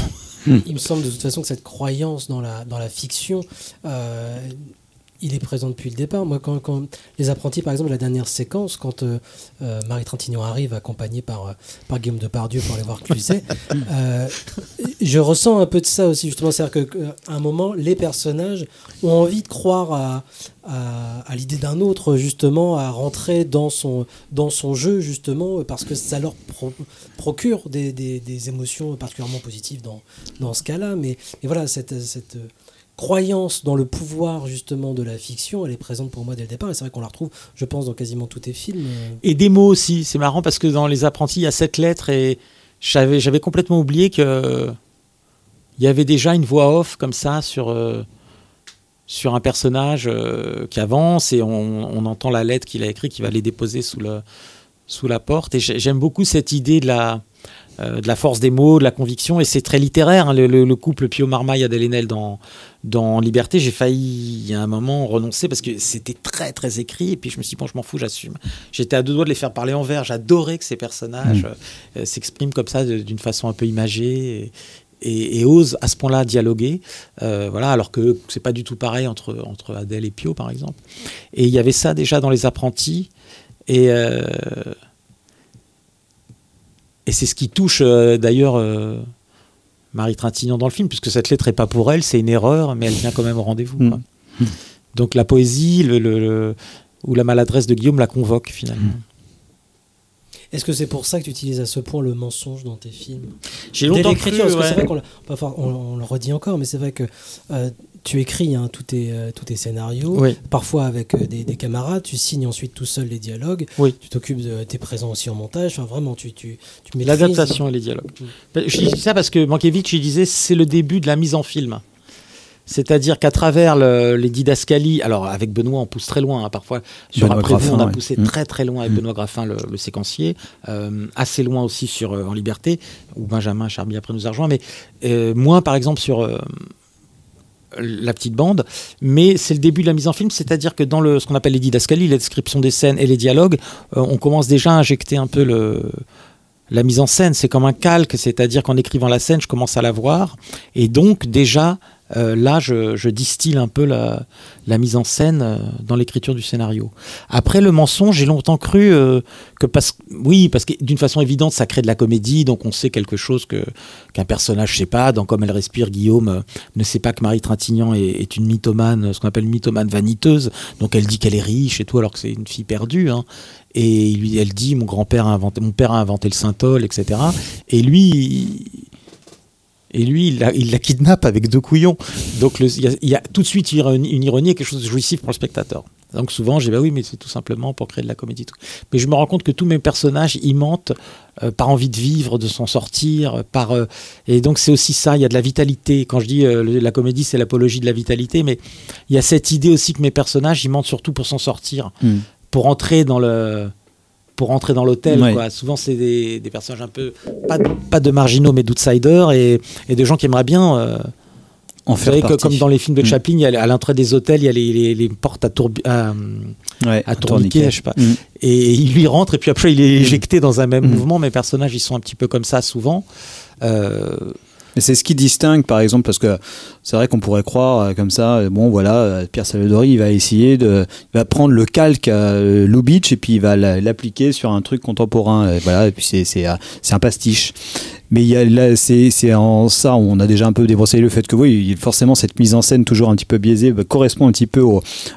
Il me semble de toute façon que cette croyance dans la, dans la fiction, euh, il est présent depuis le départ. Moi, quand, quand les apprentis, par exemple, la dernière séquence, quand euh, euh, Marie Trintignant arrive, accompagnée par, euh, par Guillaume Depardieu pour aller voir Cluzet, [laughs] euh, je ressens un peu de ça aussi, justement. C'est-à-dire qu'à un moment, les personnages ont envie de croire à, à, à l'idée d'un autre, justement, à rentrer dans son, dans son jeu, justement, parce que ça leur pro- procure des, des- des émotions particulièrement positives dans, dans ce cas-là. Mais, mais voilà, cette, cette croyance dans le pouvoir, justement, de la fiction, elle est présente pour moi dès le départ. Et c'est vrai qu'on la retrouve, je pense, dans quasiment tous tes films. Et des mots aussi. C'est marrant parce que dans Les Apprentis, il y a sept lettres et j'avais, complètement oublié que il y avait déjà une voix off comme ça sur, euh, sur un personnage euh, qui avance et on, entend la lettre qu'il a écrite qui va les déposer sous, le, sous la porte. Et j'ai- j'aime beaucoup cette idée de la, euh, de la force des mots, de la conviction. Et c'est très littéraire, hein, le, le- le couple Pio Marmaille Adèle Haenel dans, dans Liberté. J'ai failli, à un moment, renoncer parce que c'était très, très écrit. Et puis je me suis dit, bon, je m'en fous, j'assume. J'étais à deux doigts de les faire parler en vers. J'adorais que ces personnages Mm. euh, s'expriment comme ça d'une façon un peu imagée. Et, et, et osent à ce point-là dialoguer, Euh, voilà, alors que c'est pas du tout pareil entre, entre Adèle et Pio, par exemple. Et il y avait ça déjà dans Les Apprentis, et, euh, et c'est ce qui touche euh, d'ailleurs euh, Marie Trintignant dans le film, puisque cette lettre est pas pour elle, c'est une erreur, mais elle vient quand même au rendez-vous. quoi. Donc la poésie le, le- le- ou la maladresse de Guillaume la convoque finalement. Est-ce que c'est pour ça que tu utilises à ce point le mensonge dans tes films? J'ai Dès longtemps l'écriture, cru, parce que c'est ouais. vrai qu'on on le redit encore, mais c'est vrai que euh, tu écris hein, tous, tes, euh, tous tes scénarios, Oui. parfois avec euh, des, des camarades, tu signes ensuite tout seul les dialogues, Oui. tu t'occupes de tes présents aussi en montage, enfin vraiment tu, tu, tu L'adaptation et les dialogues. Ben, Je dis ça parce que Mankiewicz, il disait, c'est le début de la mise en film. C'est-à-dire qu'à travers le- les didascalies, alors avec Benoît, on pousse très loin. hein, parfois, sur Benoît Après vous, on a Graffin, ouais. poussé Mm. très très loin avec Benoît Graffin, le, le séquencier. Euh, assez loin aussi sur euh, En Liberté, où Benjamin Charby après nous a rejoint. Mais euh, moins, par exemple, sur euh, la petite bande, mais c'est le début de la mise en film, c'est-à-dire que dans le, ce qu'on appelle les didascalies, la description des scènes et les dialogues, euh, on commence déjà à injecter un peu le, la mise en scène. C'est comme un calque, c'est-à-dire qu'en écrivant la scène, je commence à la voir, et donc déjà euh, là, je, distille un peu la, mise en scène euh, dans l'écriture du scénario. Après, le mensonge, j'ai longtemps cru euh, que parce oui, parce que d'une façon évidente, ça crée de la comédie, donc on sait quelque chose que qu'un personnage sait pas. Dans Comme elle respire, Guillaume ne sait pas que Marie Trintignant est, une mythomane, ce qu'on appelle mythomane vaniteuse. Donc elle dit qu'elle est riche et tout, alors que c'est une fille perdue. hein. Et lui, elle dit mon grand-père a inventé, mon père a inventé le synthol, etc. Et lui, et lui, il la, il la kidnappe avec deux couillons. Donc il y, a- il y a tout de suite une ironie, une ironie et quelque chose de jouissif pour le spectateur. Donc souvent, j'ai bah oui, mais c'est tout simplement pour créer de la comédie. Mais je me rends compte que tous mes personnages, ils mentent euh, par envie de vivre, de s'en sortir, euh, par euh, et donc c'est aussi ça. Il y a de la vitalité. Quand je dis euh, le- la comédie, c'est l'apologie de la vitalité, mais il y a cette idée aussi que mes personnages, ils mentent surtout pour s'en sortir, Mm. pour entrer dans le pour entrer dans l'hôtel. Ouais. quoi. Souvent, c'est des, des personnages un peu, pas, de- pas de marginaux, mais d'outsiders et, et de gens qui aimeraient bien. euh, En vous savez, que, comme dans les films de Mm. Chaplin, il y a, à l'entrée des hôtels, il y a les, les- les portes à, tourbi- à, Ouais, à tourniquet, je sais pas. Mm. Et il lui rentre, et puis après, il est éjecté dans un même mouvement. Mes personnages, ils sont un petit peu comme ça souvent. Euh, Mais c'est ce qui distingue, par exemple, parce que c'est vrai qu'on pourrait croire euh, comme ça, euh, bon voilà, euh, Pierre Salvadori, il va essayer de, va prendre le calque Lubitsch et puis il va la- l'appliquer sur un truc contemporain, voilà, c'est un pastiche. Mais il y a là, c'est en ça on a déjà un peu débroussaillé le fait que oui, forcément cette mise en scène toujours un petit peu biaisée bah, correspond un petit peu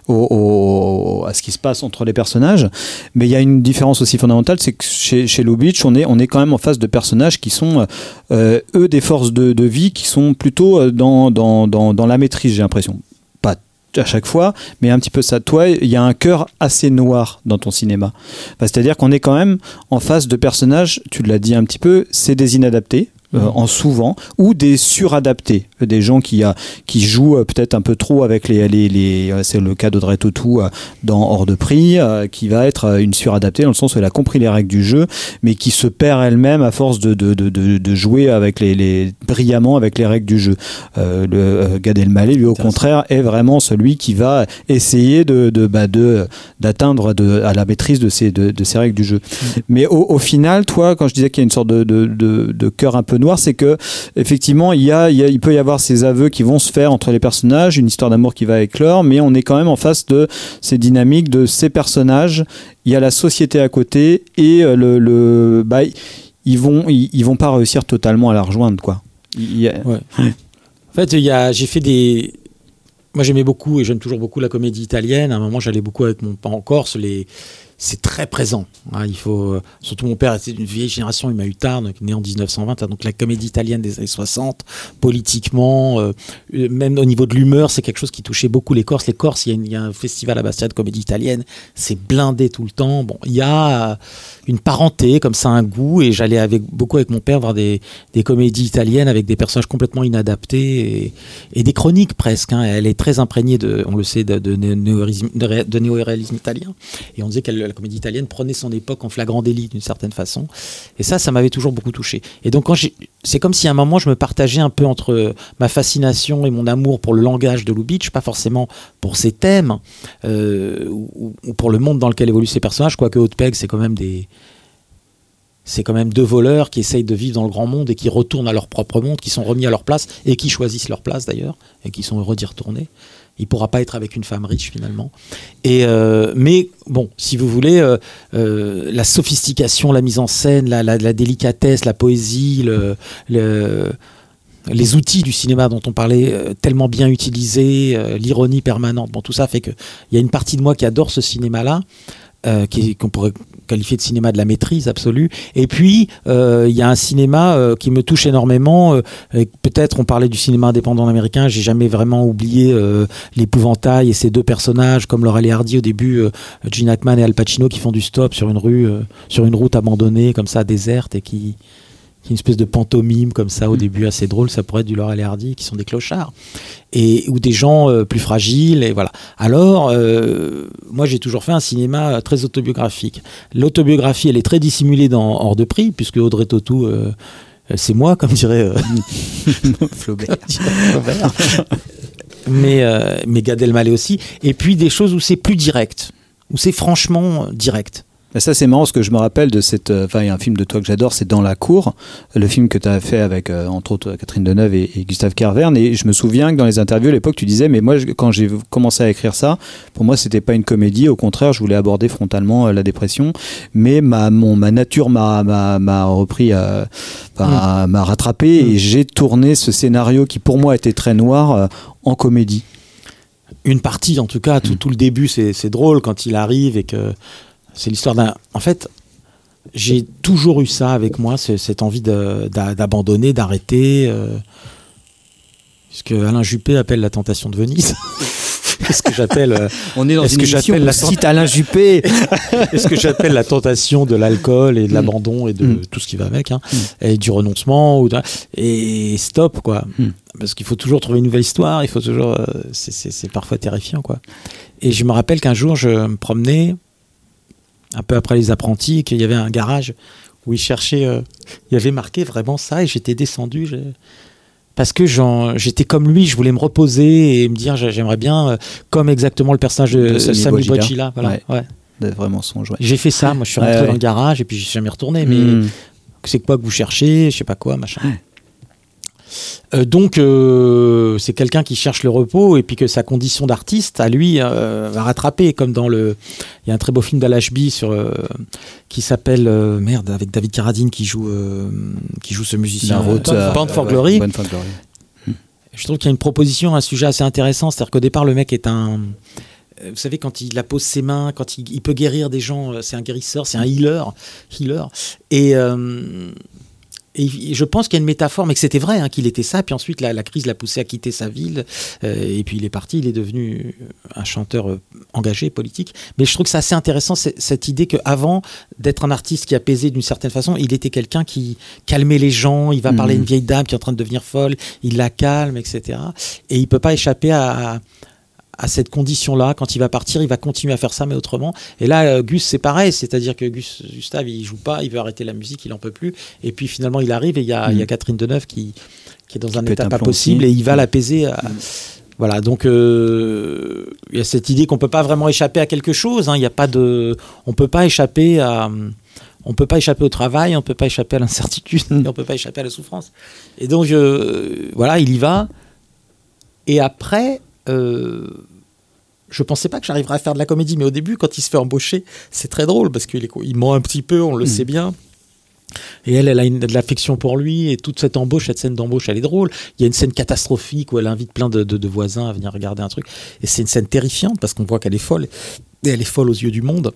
à ce qui se passe entre les personnages. Mais il y a une différence aussi fondamentale, c'est que chez, chez Lubitsch, on est, on est quand même en face de personnages qui sont, euh, eux, des forces de, vie qui sont plutôt euh, dans, dans, dans la maîtrise, j'ai l'impression. À chaque fois, mais un petit peu ça. Toi, il y a un cœur assez noir dans ton cinéma. Bah, C'est-à-dire qu'on est quand même en face de personnages, tu l'as dit un petit peu, c'est des inadaptés. Euh, en souvent ou des suradaptés euh, des gens qui a qui jouent euh, peut-être un peu trop avec les les, les euh, c'est le cas d'Audrey Tautou euh, dans Hors de prix euh, qui va être euh, une suradaptée dans le sens où elle a compris les règles du jeu mais qui se perd elle-même à force de, de, de, jouer avec les, les brillamment avec les règles du jeu. Euh, le euh, Gad Elmaleh lui au contraire est vraiment celui qui va essayer de de bah, de d'atteindre à la maîtrise de ces de, ces règles du jeu. Mais au, au final toi quand je disais qu'il y a une sorte de, de cœur un peu noir c'est que effectivement il y a, il y a il peut y avoir ces aveux qui vont se faire entre les personnages une histoire d'amour qui va éclore mais on est quand même en face de ces dynamiques de ces personnages il y a la société à côté et euh, le, le bah, ils vont ils, ils vont pas réussir totalement à la rejoindre quoi Il y a- Ouais. En fait, il y a, j'ai fait des. Moi, j'aimais beaucoup et j'aime toujours beaucoup la comédie italienne. À un moment, j'allais beaucoup avec mon père en Corse. Les... C'est très présent. hein. Il faut, euh, surtout mon père était d'une vieille génération, il m'a eu tard, né en 1920. hein. Donc la comédie italienne des années 60, politiquement, euh, euh, même au niveau de l'humeur, c'est quelque chose qui touchait beaucoup les Corses. Les Corses, il y a, un festival à Bastia de comédie italienne, c'est blindé tout le temps. Bon, il y a une parenté, comme ça, un goût, et j'allais avec, beaucoup avec mon père voir des, comédies italiennes avec des personnages complètement inadaptés et, des chroniques presque. hein. Elle est très imprégnée de, on le sait, de, néoréalisme, italien. Et on disait que la comédie italienne prenait son époque en flagrant délit d'une certaine façon. Et ça, ça m'avait toujours beaucoup touché. Et donc, c'est comme si à un moment, je me partageais un peu entre ma fascination et mon amour pour le langage de Lubitsch, pas forcément pour ses thèmes euh, ou, ou pour le monde dans lequel évoluent ces personnages, quoique Haute-Peg, c'est quand même des c'est quand même deux voleurs qui essayent de vivre dans le grand monde et qui retournent à leur propre monde, qui sont remis à leur place et qui choisissent leur place d'ailleurs et qui sont heureux d'y retourner. Il pourra pas être avec une femme riche finalement. Et euh, mais bon, si vous voulez, euh, euh, la sophistication, la mise en scène, la, délicatesse, la poésie, le- le- les outils du cinéma dont on parlait, tellement bien utilisés, l'ironie permanente, bon tout ça fait que il y a une partie de moi qui adore ce cinéma-là euh, qu'on pourrait qualifier de cinéma de la maîtrise absolue. Et puis, euh, il y a un cinéma euh, qui me touche énormément. Peut-être on parlait du cinéma indépendant américain, j'ai jamais vraiment oublié l'épouvantail et ces deux personnages, comme Laurel et Hardy au début, Gene Hackman et Al Pacino qui font du stop sur une rue, sur une route abandonnée, comme ça, déserte, et qui, une espèce de pantomime comme ça au début assez drôle, ça pourrait être du Laurel et Hardy, qui sont des clochards et ou des gens euh, plus fragiles et voilà. Alors euh, moi j'ai toujours fait un cinéma euh, très autobiographique. L'autobiographie elle est très dissimulée dans Hors de prix puisque Audrey Tautou euh, c'est moi comme dirait [laughs] Flaubert. [laughs] Flaubert. mais mais Gad Elmaleh aussi et puis des choses où c'est plus direct où c'est franchement direct. Mais ça, c'est marrant, ce que je me rappelle de cette. euh, Enfin, il y a un film de toi que j'adore, c'est Dans la cour, le film que tu as fait avec, euh, entre autres, Catherine Deneuve et, et Gustave Carverne. Et je me souviens que dans les interviews à l'époque, tu disais, mais moi, je- quand j'ai commencé à écrire ça, pour moi, c'était pas une comédie. Au contraire, je voulais aborder frontalement euh, la dépression. Mais ma, mon, ma nature m'a, m'a, m'a repris, euh, enfin, m'a rattrapé et j'ai tourné ce scénario qui, pour moi, était très noir en comédie. une partie en tout cas, tout, tout le début c'est drôle quand il arrive et que c'est l'histoire d'un... En fait, j'ai toujours eu ça avec moi, ce- cette envie d'abandonner, d'arrêter. euh, ce que Alain Juppé appelle la tentation de Venise. [laughs] ce que j'appelle... euh, On est dans est-ce une que j'appelle la cite Alain Juppé. [laughs] est-ce que j'appelle la tentation de l'alcool et de l'abandon et de Mm. tout ce qui va avec, hein, et du renoncement ou de- et stop quoi, parce qu'il faut toujours trouver une nouvelle histoire, il faut toujours, euh, c'est parfois terrifiant quoi. Et je me rappelle qu'un jour je me promenais un peu après les apprentis, qu'il y avait un garage où ils cherchaient, euh, il y avait marqué vraiment ça et j'étais descendu. je- parce que j'étais comme lui, je voulais me reposer et me dire j'ai- j'aimerais bien, euh, comme exactement le personnage de, De voilà, Ouais. J'ai fait ça, moi je suis rentré Ouais, dans le garage et puis je suis jamais retourné, mais Mm. c'est quoi que vous cherchez, je sais pas quoi, machin. Euh, donc euh, c'est quelqu'un qui cherche le repos et puis que sa condition d'artiste à lui euh, va rattraper comme dans le il y a un très beau film d'Al sur qui s'appelle merde avec David Carradine qui joue qui joue ce musicien Bound for Glory for Glory. je trouve qu'il y a une proposition, un sujet assez intéressant. C'est-à-dire qu'au départ, le mec est un. Vous savez, quand il appose ses mains, quand il, il peut guérir des gens, c'est un guérisseur, c'est un healer. healer. Et, euh, et je pense qu'il y a une métaphore, mais que c'était vrai, hein, qu'il était ça. Puis ensuite, la, la crise l'a poussé à quitter sa ville. euh, et puis il est parti, il est devenu un chanteur euh, engagé, politique. Mais je trouve que c'est assez intéressant cette idée qu'avant d'être un artiste qui apaisait d'une certaine façon, il était quelqu'un qui calmait les gens. Il va parler à une vieille dame qui est en train de devenir folle, il la calme, etc. Et il peut pas échapper à, à- à cette condition-là. Quand il va partir, il va continuer à faire ça, mais autrement. Et là, euh, Gus, c'est pareil. C'est-à-dire que Gus, Gustave, il joue pas, il veut arrêter la musique, il en peut plus. Et puis finalement, il arrive et il y a, il y a Catherine Deneuve qui, qui est dans un état un pas possible et il va l'apaiser. à- Voilà, donc euh, il y a cette idée qu'on peut pas vraiment échapper à quelque chose. hein. Il y a pas de, on peut pas échapper à, on peut pas échapper au travail, on peut pas échapper à l'incertitude, on peut pas échapper à la souffrance. Et donc euh, voilà, il y va. Et après, je pensais pas que j'arriverais à faire de la comédie, mais au début, quand il se fait embaucher, c'est très drôle parce qu'il il ment un petit peu, on le sait bien. Et elle, elle a une, de l'affection pour lui, et toute cette embauche, cette scène d'embauche, elle est drôle. Il y a une scène catastrophique où elle invite plein de, de- de voisins à venir regarder un truc. Et c'est une scène terrifiante parce qu'on voit qu'elle est folle, et elle est folle aux yeux du monde.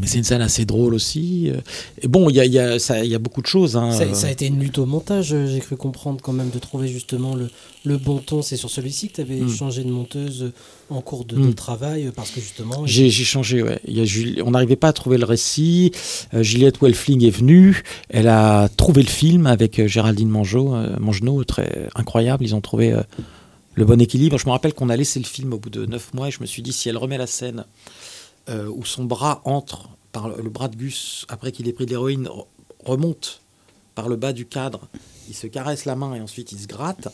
Mais c'est une scène assez drôle aussi. euh. Et bon, il y a, il y a- ça- il y a beaucoup de choses. hein. Ça, ça a été une lutte au montage, euh, j'ai cru comprendre quand même, de trouver justement le, le bon ton. C'est sur celui-ci que tu avais Mm. changé de monteuse euh, en cours de, de Mm. travail, euh, parce que justement... J'ai changé, ouais. Y a on n'arrivait pas à trouver le récit. Euh, Juliette Welfling est venue. Elle a trouvé le film avec euh, Géraldine Mangeot, euh, Mangenot, très incroyable. Ils ont trouvé euh, le bon équilibre. Je me rappelle qu'on a laissé le film au bout de neuf mois et je me suis dit, si elle remet la scène euh, où son bras entre par le, le bras de Gus, après qu'il ait pris de l'héroïne, re- remonte par le bas du cadre, il se caresse la main et ensuite il se gratte,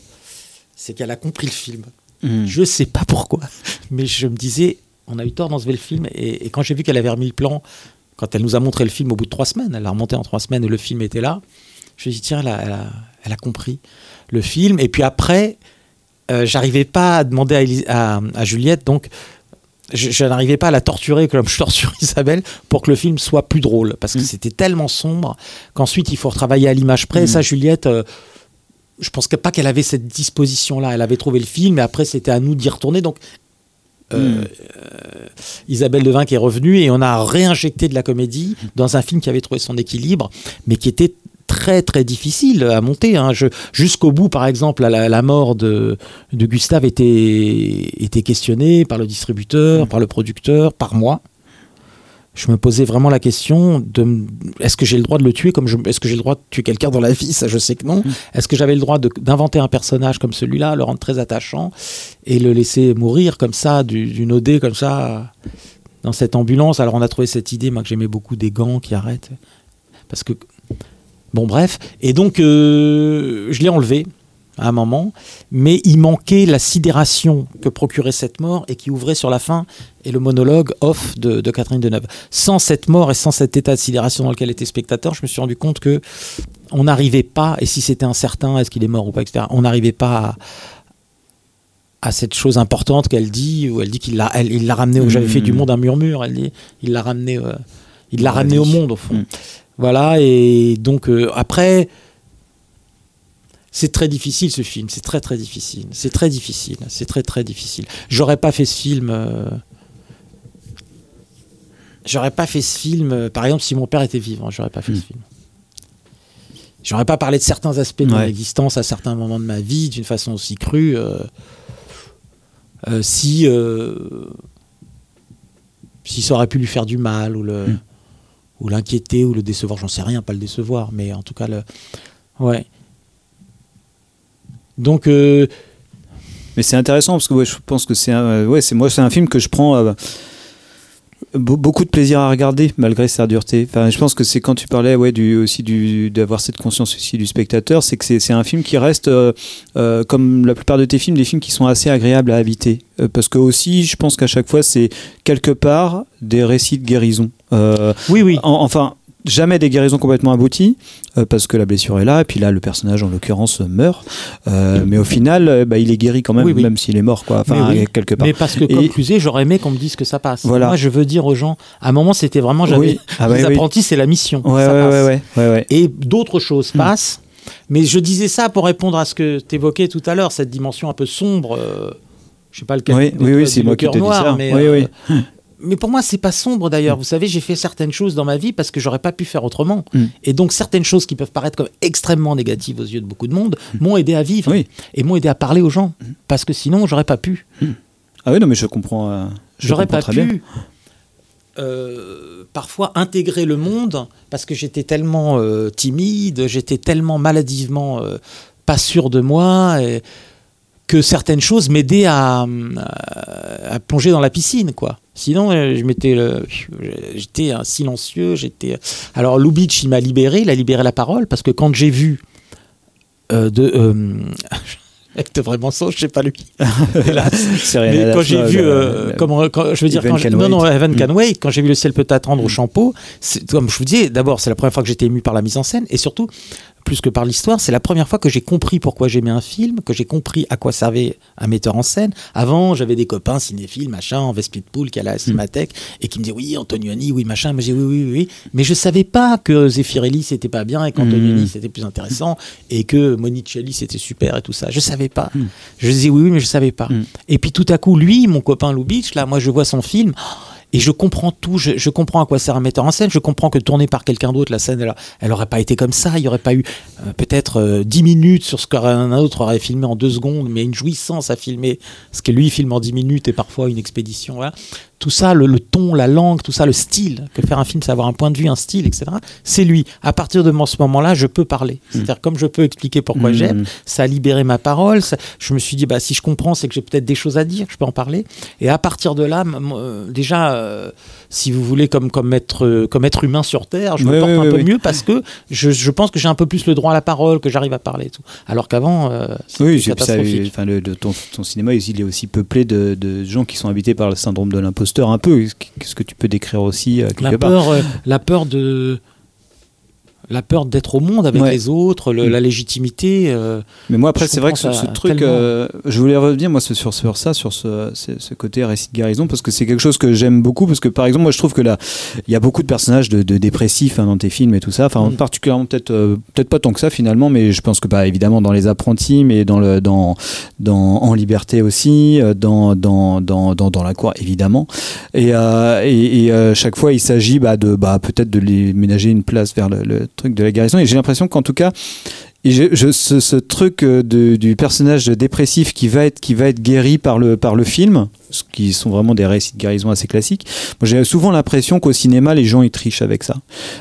c'est qu'elle a compris le film. Mhm. Je sais pas pourquoi, [laughs] mais je me disais, on a eu tort dans ce film. Et, et quand j'ai vu qu'elle avait remis le plan, quand elle nous a montré le film au bout de trois semaines, elle l'a remonté en trois semaines et le film était là, je me suis dit, tiens, elle a, elle a- elle a compris le film. Et puis après, euh, j'arrivais pas à demander à- à Juliette, donc je, je n'arrivais pas à la torturer comme je torture [laughs] Isabelle pour que le film soit plus drôle parce que c'était tellement sombre qu'ensuite il faut retravailler à l'image près. Ça, Juliette, euh, je pense que pas qu'elle avait cette disposition-là. Elle avait trouvé le film et après c'était à nous d'y retourner. Donc euh, euh, Isabelle Devin qui est revenue et on a réinjecté de la comédie dans un film qui avait trouvé son équilibre, mais qui était très très difficile à monter. hein. Jusqu'au bout, par exemple, la, la mort de, de Gustave était, était questionnée par le distributeur, par le producteur, par moi. Je me posais vraiment la question de est-ce que j'ai le droit de le tuer comme est-ce que j'ai le droit de tuer quelqu'un dans la vie? Ça je sais que non est-ce que j'avais le droit d'inventer un personnage comme celui-là le rendre très attachant et le laisser mourir comme ça du- d'une OD comme ça dans cette ambulance? Alors on a trouvé cette idée moi que j'aimais beaucoup des gants qui arrêtent parce que bon bref et donc euh, je l'ai enlevé à un moment, mais il manquait la sidération que procurait cette mort et qui ouvrait sur la fin et le monologue off de, de Catherine Deneuve. Sans cette mort et sans cet état de sidération dans lequel était spectateur, je me suis rendu compte que on n'arrivait pas, et si c'était incertain, est-ce qu'il est mort ou pas, etc., on n'arrivait pas à, à cette chose importante qu'elle dit, où elle dit qu'il l'a, elle- il l'a ramené, au, j'avais fait du monde un murmure, elle dit, il l'a ramené, euh, il l'a ramené au monde au fond. Voilà, et donc euh, après, c'est très difficile ce film, c'est très très difficile, c'est très difficile, c'est très très difficile. J'aurais pas fait ce film. euh, J'aurais pas fait ce film, euh, par exemple, si mon père était vivant, j'aurais pas fait ce film. J'aurais pas parlé de certains aspects de mon existence à certains moments de ma vie d'une façon aussi crue. si si ça aurait pu lui faire du mal ou le ou l'inquiéter ou le décevoir, j'en sais rien, pas le décevoir, mais en tout cas le ouais. Donc euh, Mais c'est intéressant parce que je pense que c'est un, euh, moi c'est un film que je prends euh, be- beaucoup de plaisir à regarder malgré sa dureté. Enfin, je pense que c'est quand tu parlais ouais du aussi d'avoir cette conscience aussi du spectateur, c'est que c'est un film qui reste comme la plupart de tes films des films qui sont assez agréables à habiter parce que aussi je pense qu'à chaque fois c'est quelque part des récits de guérison. Euh, oui oui. enfin jamais des guérisons complètement abouties euh, parce que la blessure est là et puis là le personnage en l'occurrence meurt Euh, mais au final euh, bah, il est guéri quand même Oui, oui. même s'il est mort quoi enfin oui. quelque part Mais parce que, Et- comme Cluzet, j'aurais aimé qu'on me dise que ça passe. Voilà. Moi, je veux dire aux gens, à un moment, c'était vraiment, j'avais. Ah les oui. apprentis, c'est la mission. Ouais, ça ouais, passe. ouais. Et d'autres choses passent. Mais je disais ça pour répondre à ce que tu évoquais tout à l'heure, cette dimension un peu sombre. je sais pas lequel. Oui, oui, c'est moi qui te dis ça. Mais, Oui, oui. [laughs] mais pour moi, c'est pas sombre d'ailleurs. Vous savez, j'ai fait certaines choses dans ma vie parce que j'aurais pas pu faire autrement. Mm. Et donc, certaines choses qui peuvent paraître comme extrêmement négatives aux yeux de beaucoup de monde m'ont aidé à vivre Oui. et m'ont aidé à parler aux gens. Parce que sinon, j'aurais pas pu. Ah oui, non, mais je comprends. euh, J'aurais pas très bien. pu euh, parfois intégrer le monde parce que j'étais tellement euh, timide, j'étais tellement maladivement euh, pas sûr de moi et que certaines choses m'aidaient à, à, à plonger dans la piscine, quoi. Sinon, euh, je m'étais, euh, j'étais un silencieux, j'étais. Alors, Lubitsch, il m'a libéré, il a libéré la parole parce que quand j'ai vu euh, de euh, [laughs] de vrai mensonge, [laughs] c'est pas lui. Hélas. Mais quand j'ai vu, euh, comment, quand, je veux dire, Evan quand non, non. Evan Mm. Can Wait, quand j'ai vu le ciel peut attendre au shampoo, c'est- comme je vous disais, d'abord, c'est la première fois que j'étais ému par la mise en scène, et surtout, plus que par l'histoire, c'est la première fois que j'ai compris pourquoi j'aimais un film, que j'ai compris à quoi servait un metteur en scène. Avant, j'avais des copains cinéphiles, machin, en veste pool qui allaient à la cinémathèque, et qui me disaient oui, Antonioni, oui, machin, mais j'ai oui, oui, oui, oui. Mais je savais pas que Zeffirelli c'était pas bien, et qu'Antonioni Mm. c'était plus intéressant, et que Monicelli c'était super, et tout ça. Je savais pas. Je disais oui, oui, mais je savais pas. Et puis tout à coup, lui, mon copain Lubitsch, là, moi je vois son film. Et je comprends tout, je, comprends à quoi sert un metteur en scène, je comprends que tourné par quelqu'un d'autre, la scène, elle, elle aurait pas été comme ça, il y aurait pas eu euh, peut-être euh, 10 minutes sur ce qu'un autre aurait filmé en deux secondes, mais une jouissance à filmer ce que lui filme en 10 minutes et parfois une expédition. Voilà. Tout ça, le, le ton, la langue, tout ça, le style, que faire un film, c'est avoir un point de vue, un style, etc. C'est lui. À partir de ce moment-là, je peux parler. C'est-à-dire, comme je peux expliquer pourquoi Mm. j'aime, ça a libéré ma parole. ça- je me suis dit, bah, si je comprends, c'est que j'ai peut-être des choses à dire, je peux en parler. Et à partir de là, euh, déjà, euh, si vous voulez, comme, comme, être, euh, comme être humain sur Terre, je me porte oui, un oui, peu mieux parce que je, je pense que j'ai un peu plus le droit à la parole, que j'arrive à parler et tout. Alors qu'avant, euh, c'était Oui, c'est- ça, catastrophique. enfin, le, le- ton, ton cinéma, il est aussi peuplé de, de gens qui sont habités par le syndrome de l'imposteur, un peu. Qu'est-ce que tu peux décrire aussi euh, quelque la part peur, euh, la peur de la peur d'être au monde avec Ouais. les autres, le- Mm. la légitimité. euh, Mais moi, après, c'est vrai que ce, truc, euh, je voulais revenir moi sur, sur ça, sur ce, ce, ce côté récit de guérison, parce que c'est quelque chose que j'aime beaucoup, parce que par exemple, moi, je trouve que là, il y a beaucoup de personnages de, de dépressifs hein, dans tes films et tout ça, enfin, Mm. particulièrement peut-être, euh, peut-être pas tant que ça finalement, mais je pense que bah, évidemment dans les apprentis, mais dans le, dans, dans en liberté aussi, dans, dans, dans, dans, dans la cour évidemment, et, et, et, chaque fois, il s'agit bah, de, bah, peut-être de les ménager une place vers le, le truc de la guérison, et j'ai l'impression qu'en tout cas, et je, ce, ce truc euh, de- du personnage dépressif qui va être qui va être guéri par le par le film, qui sont vraiment des récits de guérison assez classiques. Moi, j'ai souvent l'impression qu'au cinéma, les gens ils trichent avec ça.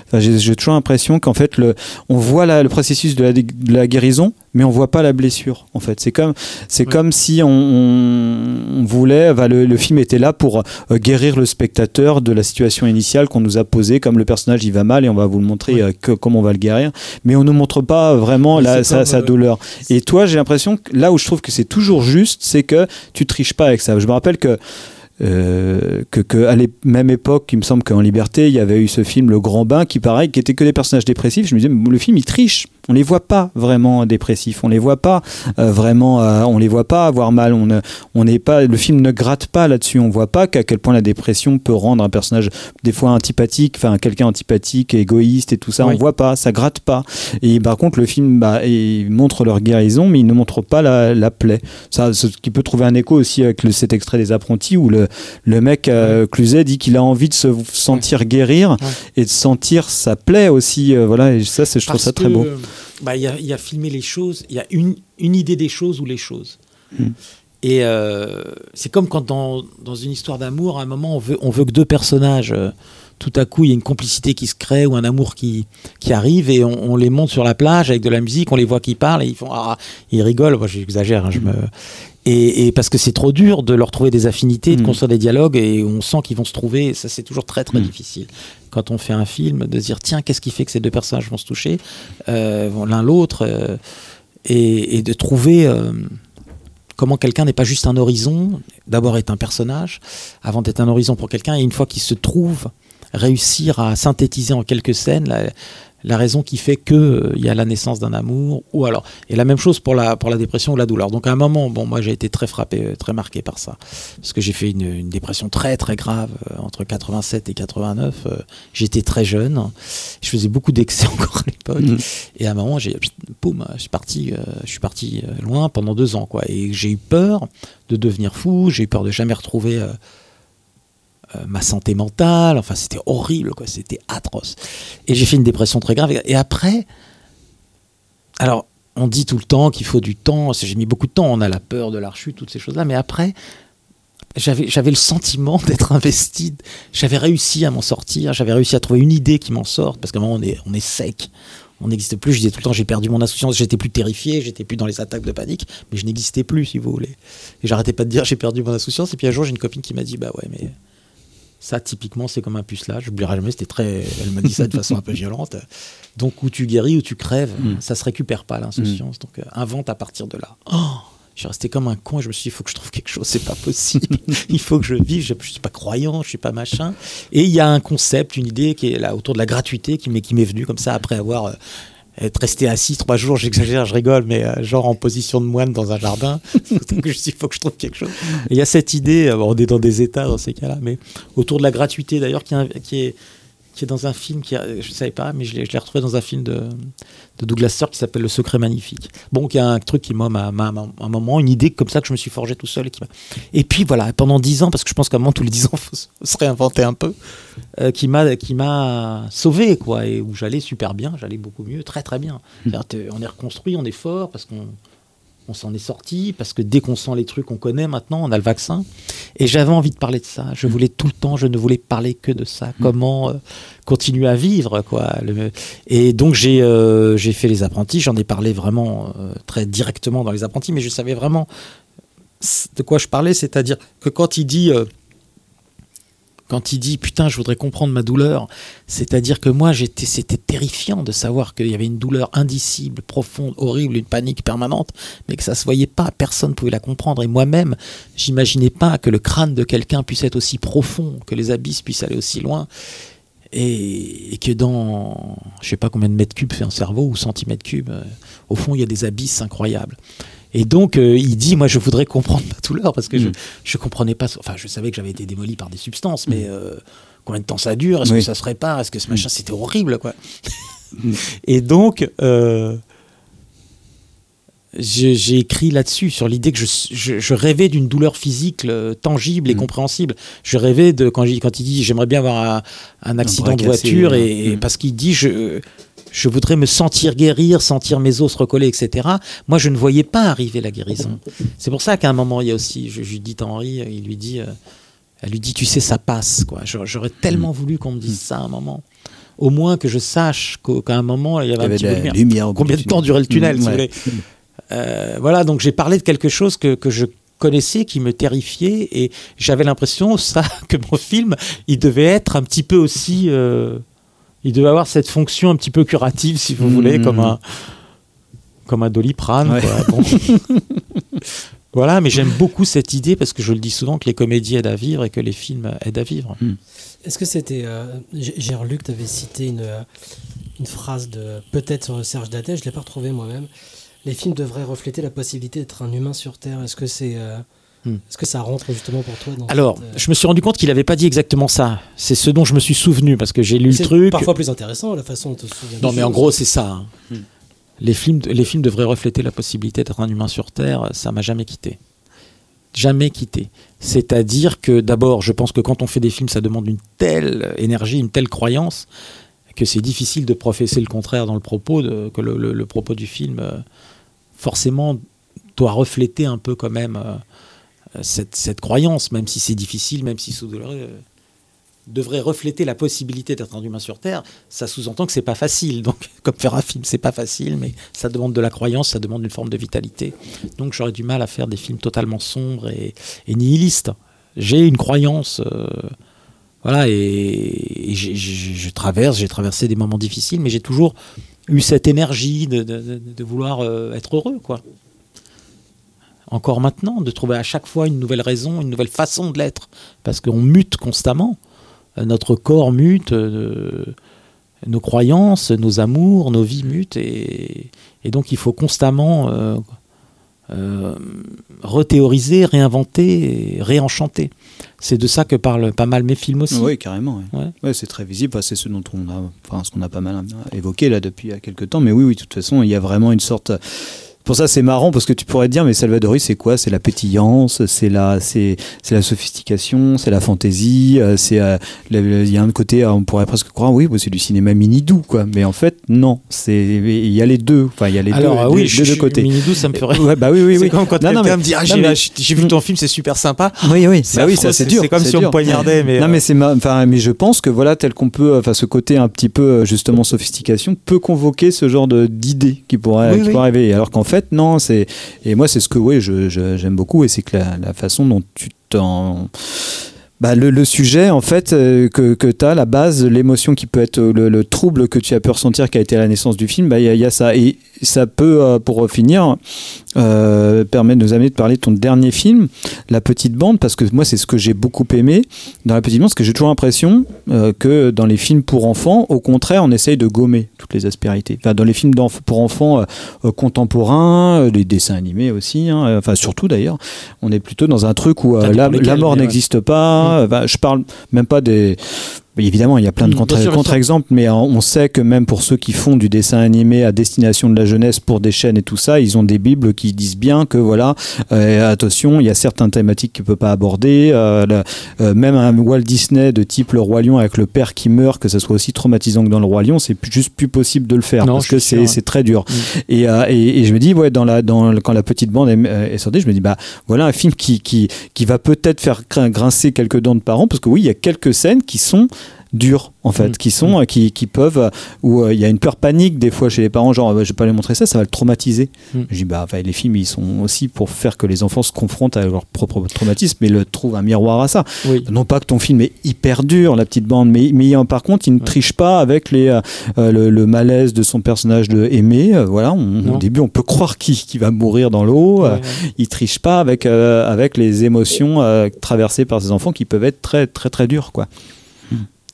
Enfin, j'ai toujours l'impression qu'en fait, le, on voit la- le processus de la, dé- de la guérison, mais on voit pas la blessure. En fait, c'est comme c'est comme si on, voulait, le, le film était là pour euh, guérir le spectateur de la situation initiale qu'on nous a posée, comme le personnage il va mal et on va vous le montrer euh, que, comment on va le guérir, mais on ne montre pas vraiment la, sa euh, douleur. Et toi, j'ai l'impression que là où je trouve que c'est toujours juste, c'est que tu triches pas avec ça. Je me rappelle euh, que, que à la même époque, il me semble qu'en Liberté, il y avait eu ce film Le Grand Bain qui, pareil, qui était que des personnages dépressifs. Je me disais, le film, il triche. On les voit pas vraiment dépressifs. On les voit pas euh, vraiment. euh, on les voit pas avoir mal. On ne- on n'est pas. Le film ne gratte pas là-dessus. On voit pas qu'à quel point la dépression peut rendre un personnage des fois antipathique, enfin quelqu'un antipathique, égoïste et tout ça. Oui. On voit pas. Ça gratte pas. Et par contre, le film bah, il montre leur guérison, mais il ne montre pas la, la plaie. Ça, ce qui peut trouver un écho aussi avec le- cet extrait des apprentis où le, le mec euh, Cluzet dit qu'il a envie de se sentir guérir et de sentir sa plaie aussi. euh, voilà, et ça, je trouve Parce ça très beau. Bah, Il y, a, y a filmé les choses, il y a une, une idée des choses ou les choses. Mm. Et euh, c'est comme quand dans, dans une histoire d'amour, à un moment, on veut, on veut que deux personnages, euh, tout à coup, il y a une complicité qui se crée ou un amour qui, qui arrive et on, on les monte sur la plage avec de la musique, on les voit qui parlent et ils font ah, ils rigolent. Moi, j'exagère, hein, je me. Et, et parce que c'est trop dur de leur trouver des affinités, de Mm. construire des dialogues et on sent qu'ils vont se trouver. Et ça, c'est toujours très très Mm. difficile quand on fait un film de se dire tiens, qu'est-ce qui fait que ces deux personnages vont se toucher euh, l'un l'autre euh, et, et de trouver euh, comment quelqu'un n'est pas juste un horizon, d'abord est un personnage, avant d'être un horizon pour quelqu'un, et une fois qu'il se trouve, réussir à synthétiser en quelques scènes la, la raison qui fait que euh, il y a la naissance d'un amour, ou alors, et la même chose pour la, pour la dépression ou la douleur. Donc à un moment, bon, moi j'ai été très frappé, euh, très marqué par ça, parce que j'ai fait une, une dépression très très grave euh, entre 87 et 89. euh, J'étais très jeune, je faisais beaucoup d'excès [laughs] encore à l'époque, Mhm. et à un moment, j'ai, poum, je suis parti, je suis parti loin pendant deux ans, quoi. Et j'ai eu peur de devenir fou, j'ai eu peur de jamais retrouver euh, ma santé mentale. Enfin, c'était horrible, quoi. C'était atroce. Et j'ai fait une dépression très grave. Et après, alors, on dit tout le temps qu'il faut du temps. J'ai mis beaucoup de temps. On a la peur de la rechute, toutes ces choses-là. Mais après, j'avais, j'avais le sentiment [laughs] d'être investi. J'avais réussi à m'en sortir. J'avais réussi à trouver une idée qui m'en sorte. Parce qu'à un moment, on est, on est sec. On n'existe plus. Je disais tout le temps, j'ai perdu mon insouciance. J'étais plus terrifié. J'étais plus dans les attaques de panique. Mais je n'existais plus, si vous voulez. Et j'arrêtais pas de dire, j'ai perdu mon insouciance. Et puis un jour, j'ai une copine qui m'a dit, bah ouais, mais ça, typiquement, c'est comme un pucelage. Je n'oublierai jamais, c'était très. Elle m'a dit ça de façon un peu [laughs] violente. Donc, où tu guéris, ou tu crèves, Mm. ça se récupère pas, l'insouciance. Donc, euh, invente à partir de là. Oh je suis resté comme un con et je me suis dit, il faut que je trouve quelque chose, c'est pas possible. [laughs] il faut que je vive, je, je suis pas croyant, je suis pas machin. Et il y a un concept, une idée qui est là autour de la gratuité qui m'est qui m'est venue comme ça après avoir euh, être resté assis trois jours, j'exagère, je rigole, mais euh, genre en position de moine dans un jardin. [laughs] Il faut que je trouve quelque chose. Il y a cette idée, euh, on est dans des états dans ces cas-là, mais autour de la gratuité d'ailleurs, qui est qui est dans un film qui a- je ne savais pas mais je l'ai je l'ai retrouvé dans un film de, de Douglas Sirk qui s'appelle Le Secret Magnifique. Bon qui a un truc qui m'a m'a- un moment une idée comme ça que je me suis forgé tout seul et qui m'a et puis voilà pendant dix ans parce que je pense qu'à un moment tous les dix ans faut, se- faut se réinventer un peu euh, qui m'a qui m'a sauvé quoi et où j'allais super bien j'allais beaucoup mieux très très bien. T'es- on est reconstruit on est fort parce qu'on on s'en est sorti parce que dès qu'on sent les trucs qu'on connaît maintenant, on a le vaccin. Et j'avais envie de parler de ça. Je voulais tout le temps, je ne voulais parler que de ça. Comment euh, continuer à vivre, quoi. Le- et donc j'ai euh, j'ai fait les apprentis. J'en ai parlé vraiment euh, très directement dans les apprentis, mais je savais vraiment de quoi je parlais, c'est-à-dire que quand il dit quand il dit putain je voudrais comprendre ma douleur c'est-à-dire que moi j'étais c'était terrifiant de savoir qu'il y avait une douleur indicible profonde horrible une panique permanente mais que ça se voyait pas personne pouvait la comprendre. Et moi-même j'imaginais pas que le crâne de quelqu'un puisse être aussi profond que les abysses puissent aller aussi loin. Et, que dans je sais pas combien de mètres cubes fait un cerveau ou centimètres cubes euh, au fond il y a des abysses incroyables et donc, euh, il dit, moi, je voudrais comprendre ma douleur parce que je, je comprenais pas. Enfin, je savais que j'avais été démoli par des substances, mais euh, combien de temps ça dure? Est-ce Oui. que ça se répare Est-ce que ce machin, c'était horrible, quoi? [laughs] Et donc, euh, j'ai écrit là-dessus sur l'idée que je, je- je rêvais d'une douleur physique tangible et compréhensible. Je rêvais de quand, il- quand il dit j'aimerais bien avoir un, un accident de voiture et, et Mm. parce qu'il dit je je voudrais me sentir guérir, sentir mes os se recoller, etc. Moi, je ne voyais pas arriver la guérison. C'est pour ça qu'à un moment, il y a aussi je- Judith Henry, il lui dit, euh, elle lui dit, tu sais, ça passe. quoi. J'aurais tellement voulu qu'on me dise ça à un moment. Au moins que je sache qu'à un moment, il y avait, Il y un avait petit de peu lumière. lumière Combien de temps durait le tunnel, Mm, si vous ouais. voulez Euh, Voilà, donc j'ai parlé de quelque chose que, que je connaissais, qui me terrifiait, et j'avais l'impression, ça, [laughs] que mon film, il devait être un petit peu aussi... euh, il devait avoir cette fonction un petit peu curative, si vous voulez, comme un, comme un doliprane. Ouais. quoi. Bon. [laughs] voilà, mais j'aime beaucoup cette idée parce que je le dis souvent que les comédies aident à vivre et que les films aident à vivre. Est-ce que c'était. euh, j'ai relu que tu avais cité une, euh, une phrase de. Peut-être sur Serge Dadet, je ne l'ai pas retrouvé moi-même. Les films devraient refléter la possibilité d'être un humain sur Terre. Est-ce que c'est. euh, Hmm. Est-ce que ça rentre justement pour toi dans Alors, cette, euh, je me suis rendu compte qu'il n'avait pas dit exactement ça. C'est ce dont je me suis souvenu parce que j'ai lu le c'est truc. parfois plus intéressant la façon dont tu te souviens. Non, mais en gros, c'est ça. hein. Les, films, les films devraient refléter la possibilité d'être un humain sur Terre. Ça m'a jamais quitté. Jamais quitté. C'est-à-dire que d'abord, je pense que quand on fait des films, ça demande une telle énergie, une telle croyance, que c'est difficile de professer le contraire dans le propos, de- que le, le- le propos du film, euh, forcément, doit refléter un peu quand même euh, cette, cette croyance, même si c'est difficile, même si c'est douloureux. euh, devrait refléter la possibilité d'être un humain sur Terre, ça sous-entend que c'est pas facile. Donc, [laughs] comme faire un film, c'est pas facile, mais ça demande de la croyance, ça demande une forme de vitalité. Donc, j'aurais du mal à faire des films totalement sombres et, nihilistes. J'ai une croyance, euh, voilà, et, je traverse, j'ai traversé des moments difficiles, mais j'ai toujours eu cette énergie de vouloir euh, être heureux, quoi. Encore maintenant, de trouver à chaque fois une nouvelle raison, une nouvelle façon de l'être, parce qu'on mute constamment. Euh, Notre corps mute, euh, nos croyances, nos amours, nos vies mutent, et, et donc il faut constamment euh, euh, rethéoriser, réinventer, et réenchanter. C'est de ça que parlent pas mal mes films aussi. Oui, carrément. Ouais. Ouais, c'est très visible. Enfin, c'est ce dont on a, enfin, ce qu'on a pas mal évoqué là depuis quelques temps. Mais oui, oui, de toute façon, il y a vraiment une sorte. Pour ça c'est marrant parce que tu pourrais te dire mais Salvadori c'est quoi? C'est la pétillance, c'est la c'est c'est la sophistication, c'est la fantaisie, euh, c'est euh, il y a un côté euh, on pourrait presque croire oui bah, c'est du cinéma mini doux quoi, mais en fait non, c'est il y a les deux, enfin il y a les Alors deux, oui, deux, je deux suis côtés. Minidou, ça me ferait. Ouais, bah oui oui [laughs] oui. comme quand Non, non, mais- me dit ah, j'ai vu ton film, c'est super sympa. Oui, oui, C'est bah oui, ça c'est dur. c'est comme si on poignardait, mais, non, mais c'est, enfin, mais je pense que voilà, tel qu'on peut, enfin, ce côté un petit peu justement sophistication peut convoquer ce genre de d'idées qui pourrait, qui pourrait arriver. Alors qu'en fait, non, c'est et moi c'est ce que oui, je, je- j'aime beaucoup et c'est que la façon dont tu t'en bah, le, le sujet, en fait, euh, que, que tu as, la base, l'émotion qui peut être euh, le, le trouble que tu as pu ressentir qui a été la naissance du film, bah, il y, a- il y a ça. Et ça peut, euh, pour finir, euh, permettre de nous amener de parler de ton dernier film, La Petite Bande, parce que moi, c'est ce que j'ai beaucoup aimé dans La Petite Bande, parce que j'ai toujours l'impression que dans les films pour enfants, au contraire, on essaye de gommer toutes les aspérités. Enfin, dans les films pour enfants contemporains, les dessins animés aussi, hein, enfin, surtout d'ailleurs, on est plutôt dans un truc où la, mort ouais. n'existe Enfin, je parle même pas des. Évidemment, il y a plein de Mm, contre- contre-exemples, mais on sait que même pour ceux qui font du dessin animé à destination de la jeunesse pour des chaînes et tout ça, ils ont des bibles qui disent bien que voilà, euh, attention, il y a certaines thématiques qu'il ne peut pas aborder. euh, la- euh, même un Walt Disney de type Le Roi Lion avec le père qui meurt, que ça soit aussi traumatisant que dans Le Roi Lion, c'est juste plus possible de le faire Non, parce que c'est ouais. très dur. Mm. Et, et, et je me dis, ouais, dans la, dans, le- quand la petite bande est, est sortie, je me dis, bah voilà un film qui, qui, qui va peut-être faire grin- grincer quelques dents de parents, parce que oui, il y a quelques scènes qui sont dures en fait Mm. qui sont euh, qui, qui peuvent euh, où euh, il y a une peur panique des fois chez les parents genre euh, je vais pas lui montrer ça ça va le traumatiser Mm. je dis bah enfin, les films ils sont aussi pour faire que les enfants se confrontent à leur propre traumatisme mais le trouvent un miroir à ça Oui. non pas que ton film est hyper dur, la petite bande, mais, mais par contre, il ne triche pas avec les, euh, le, le malaise de son personnage de Aimé. euh, voilà, on- au début, on peut croire qu'il qu'il va mourir dans l'eau. Ouais, ouais. il triche pas avec, avec les émotions traversées par ses enfants qui peuvent être très, très, très dures, quoi.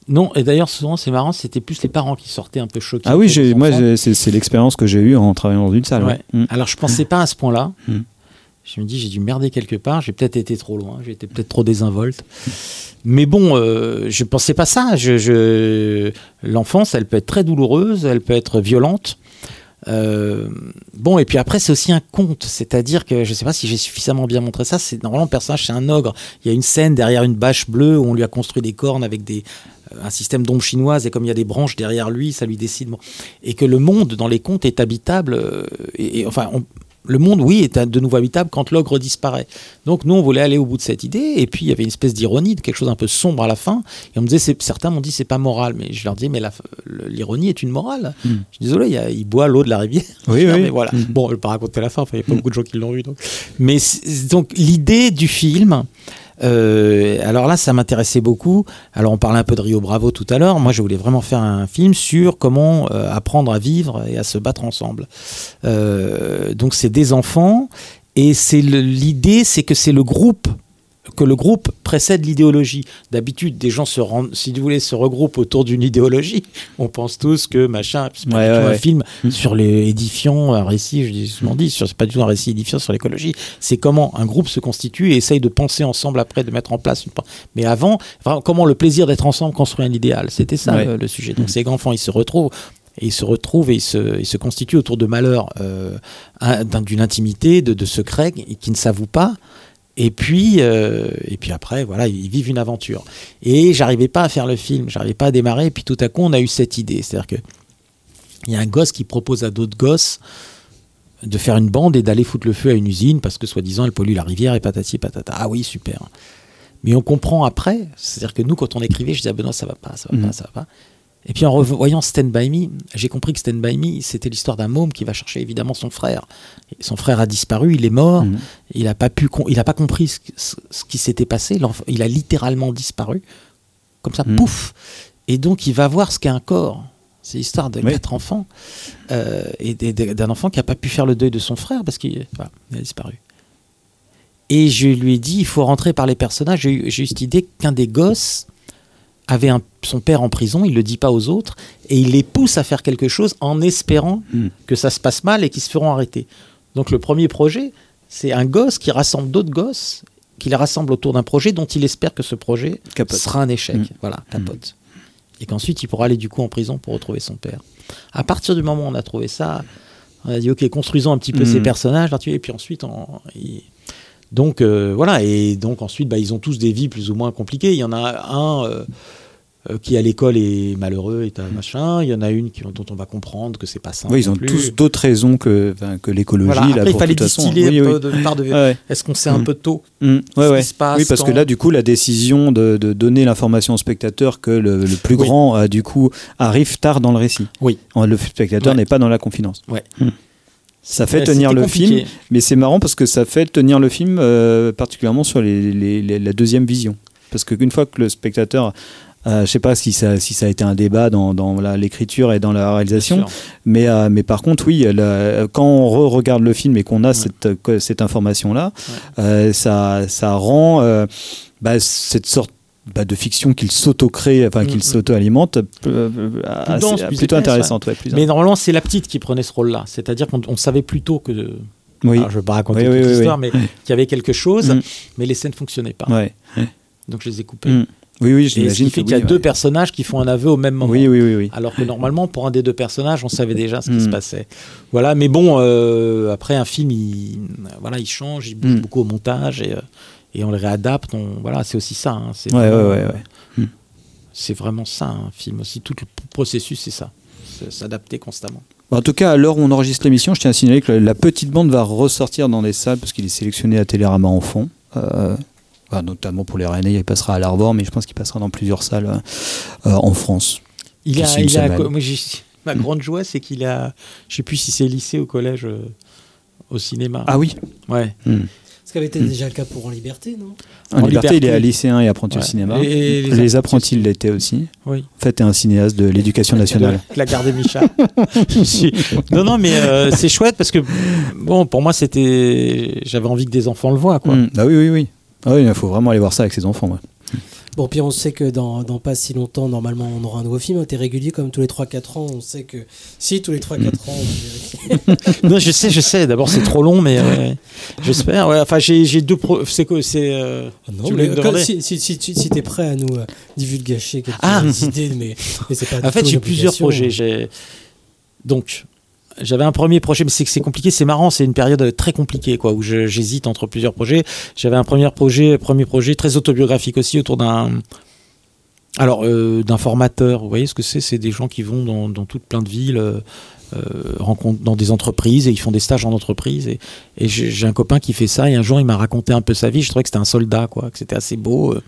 Non, et d'ailleurs, souvent, c'est marrant, c'était plus les parents qui sortaient un peu choqués. Ah oui, j'ai, moi, c'est, l'expérience que j'ai eue en travaillant dans une salle. Ouais. ouais. Mm. Alors, je pensais pas à ce point-là. Mm. Je me dis, j'ai dû merder quelque part. J'ai peut-être été trop loin. J'ai été peut-être trop désinvolte. Mais bon, euh, je pensais pas ça. Je, je... L'enfance, elle peut être très douloureuse, elle peut être violente. Euh, bon, et puis après, c'est aussi un conte. C'est-à-dire que je sais pas si j'ai suffisamment bien montré ça. C'est normalement le personnage, c'est un ogre. Il y a une scène derrière une bâche bleue où on lui a construit des cornes avec des un système d'ombre chinoise et comme il y a des branches derrière lui, ça lui décide. bon. Et que le monde dans les contes est habitable. euh, et, et, enfin, on- le monde, oui, est de nouveau habitable quand l'ogre disparaît. Donc nous, on voulait aller au bout de cette idée. Et puis il y avait une espèce d'ironie, de quelque chose un peu sombre à la fin. Et on me disait, certains m'ont dit, c'est pas moral. Mais je leur dis, mais l'ironie est une morale. Mm. Je suis désolé, il, y a- il boit l'eau de la rivière. Oui, oui. [laughs] mais voilà. Mm. Bon, je vais pas raconter la fin. Il n'y a pas beaucoup de gens qui l'ont vu. Donc. Mais donc l'idée du film. Euh, alors là, ça m'intéressait beaucoup. Alors, on parlait un peu de Rio Bravo tout à l'heure. Moi, je voulais vraiment faire un film sur comment euh, apprendre à vivre et à se battre ensemble. Euh, donc, c'est des enfants. Et c'est l'idée, c'est que c'est le groupe que le groupe précède l'idéologie. D'habitude, des gens se rendent, si vous voulez, se regroupent autour d'une idéologie. [laughs] On pense tous que machin, c'est pas Ouais, du tout ouais, un ouais. film Mm. sur les édifiants, un récit, je dis souvent dit, c'est pas du tout un récit édifiant sur l'écologie. C'est comment un groupe se constitue et essaye de penser ensemble après, de mettre en place une. Mais avant, comment le plaisir d'être ensemble construit un idéal. C'était ça Ouais. le, le sujet. Donc ces enfants, ils se retrouvent. Et ils se retrouvent et ils se, ils se constituent autour de malheurs, euh, un- d'un- d'une intimité, de, de secrets qui ne s'avouent pas. Et puis, euh, et puis après, voilà, ils vivent une aventure. Et j'arrivais pas à faire le film, j'arrivais pas à démarrer. Et puis tout à coup, on a eu cette idée, c'est-à-dire que il y a un gosse qui propose à d'autres gosses de faire une bande et d'aller foutre le feu à une usine parce que soi-disant elle pollue la rivière et patati patata. Ah oui, super. Mais on comprend après, c'est-à-dire que nous, quand on écrivait, je disais ah Benoît, ça va pas, ça va Mhm. pas, ça va pas. Et puis en revoyant Stand By Me, j'ai compris que Stand By Me, c'était l'histoire d'un môme qui va chercher évidemment son frère. Et son frère a disparu, il est mort, Mhm. il n'a pas pu, con- il a pas compris ce, ce- ce qui s'était passé. Il a littéralement disparu, comme ça, Mhm. pouf. Et donc il va voir ce qu'est un corps. C'est l'histoire de Oui. quatre enfants euh, et d'un enfant qui n'a pas pu faire le deuil de son frère parce qu'il voilà, a disparu. Et je lui ai dit, il faut rentrer par les personnages. J'ai eu, j'ai eu cette idée qu'un des gosses avait un- son père en prison, il le dit pas aux autres, et il les pousse à faire quelque chose en espérant Mm. que ça se passe mal et qu'ils se feront arrêter. Donc le premier projet, c'est un gosse qui rassemble d'autres gosses, qui les rassemble autour d'un projet dont il espère que ce projet Capote. sera un échec. Mm. Voilà, capote. Et qu'ensuite il pourra aller du coup en prison pour retrouver son père. À partir du moment où on a trouvé ça, On a dit ok, construisons un petit peu ces personnages, et puis ensuite, on- il- donc euh, voilà, et donc ensuite, bah, ils ont tous des vies plus ou moins compliquées. Il y en a un euh, euh, qui à l'école est malheureux, est un machin. Il y en a une qui, dont on va comprendre que c'est pas simple. Oui, ils ont plus. tous d'autres raisons que, l'écologie. Voilà, là, après, il fallait distiller Oui, un oui. peu de part de. Ouais. Est-ce qu'on sait un Mm. peu tôt Mm, ouais, ce ouais. qui se passe Oui, parce que là, du coup, la décision de, de donner l'information au spectateur que le, le plus grand, euh, du coup, arrive tard dans le récit. Oui. Le spectateur n'est pas dans la confidence. Ouais. Mm. Ça fait Ouais, tenir le compliqué. film, mais c'est marrant parce que ça fait tenir le film euh, particulièrement sur les, les- les- la deuxième vision. Parce qu'une fois que le spectateur, euh, je sais pas si ça, si ça a été un débat dans, l'écriture et dans la réalisation, mais, euh, mais par contre, oui, la- quand on re-regarde le film et qu'on a cette, information-là, euh, ça, ça rend bah, cette sorte bah, de fiction qu'il s'auto-crée, enfin qu'il Mm, mm. s'auto-alimente, euh, plus plutôt épaisse, intéressante. ouais. ouais, plus Mais normalement, c'est la petite qui prenait ce rôle-là. C'est-à-dire qu'on on savait plutôt que. Oui. Alors, je ne veux pas raconter Oui, toute oui, oui, l'histoire, oui. mais qu'il y avait quelque chose, Mm. mais les scènes ne fonctionnaient pas. Ouais. Donc je les ai coupées. Mm. Oui, oui, j'imagine qui fait que qu'il y a oui, deux ouais. personnages qui font un aveu au même moment. Oui, oui, oui, oui. Alors que normalement, pour un des deux personnages, on savait déjà ce qui Mm. se passait. Voilà, mais bon, euh, après un film, il, voilà, il change, il bouge Mm. beaucoup au montage et, euh, et on le réadapte. On, voilà, c'est aussi ça. hein, c'est Ouais, vraiment, ouais, ouais, euh. C'est vraiment ça, un film aussi. Tout le processus, c'est ça. S'adapter constamment. En tout cas, à l'heure où on enregistre l'émission, je tiens à signaler que la petite bande va ressortir dans les salles parce qu'il est sélectionné à Télérama Enfant. Euh, enfin, notamment pour les Rennais, il passera à l'Arvor, mais je pense qu'il passera dans plusieurs salles euh, en France. Il a, il moi, ma grande joie, c'est qu'il a, je sais plus si c'est lycée ou collège, euh, au cinéma. Ah oui Ouais. Hmm. Ce qui avait été déjà le cas pour En Liberté, non? En, En liberté, il est lycéen et apprenti au Ouais. cinéma. Et les les, apprentis l'étaient aussi. Oui. En fait, t'es un cinéaste de l'éducation nationale. De [laughs] la gare des Michas. Je suis- [laughs] non, non, mais euh, c'est chouette parce que, bon, pour moi, c'était. J'avais envie que des enfants le voient, quoi. Hmm. Ah oui, oui, oui. Ah oui, il faut vraiment aller voir ça avec ses enfants. ouais. Bon, puis on sait que dans, dans pas si longtemps, normalement, on aura un nouveau film. T'es régulier comme tous les 3-4 ans. On sait que si tous les 3-4 ans, on [laughs] non, je sais, je sais. D'abord, c'est trop long, mais ouais, j'espère. Ouais, enfin, j'ai j'ai deux. Pro... C'est quoi C'est. euh, Non, tu voulais mais quand- si, si, si, t'es prêt à nous euh, divulgacher quelques Ah. idées, mais, mais c'est pas [laughs] En fait, j'ai plusieurs projets. J'ai donc j'avais un premier projet, mais c'est c'est compliqué, c'est marrant, c'est une période très compliquée, quoi, où j'hésite entre plusieurs projets. J'avais un premier projet, premier projet très autobiographique aussi autour d'un alors euh, d'un formateur. Vous voyez ce que c'est? C'est des gens qui vont dans, dans toutes plein de villes. Euh, rencontrent dans des entreprises et ils font des stages en entreprise. Et, j'ai un copain qui fait ça et un jour il m'a raconté un peu sa vie. Je trouvais que c'était un soldat quoi que c'était assez beau euh,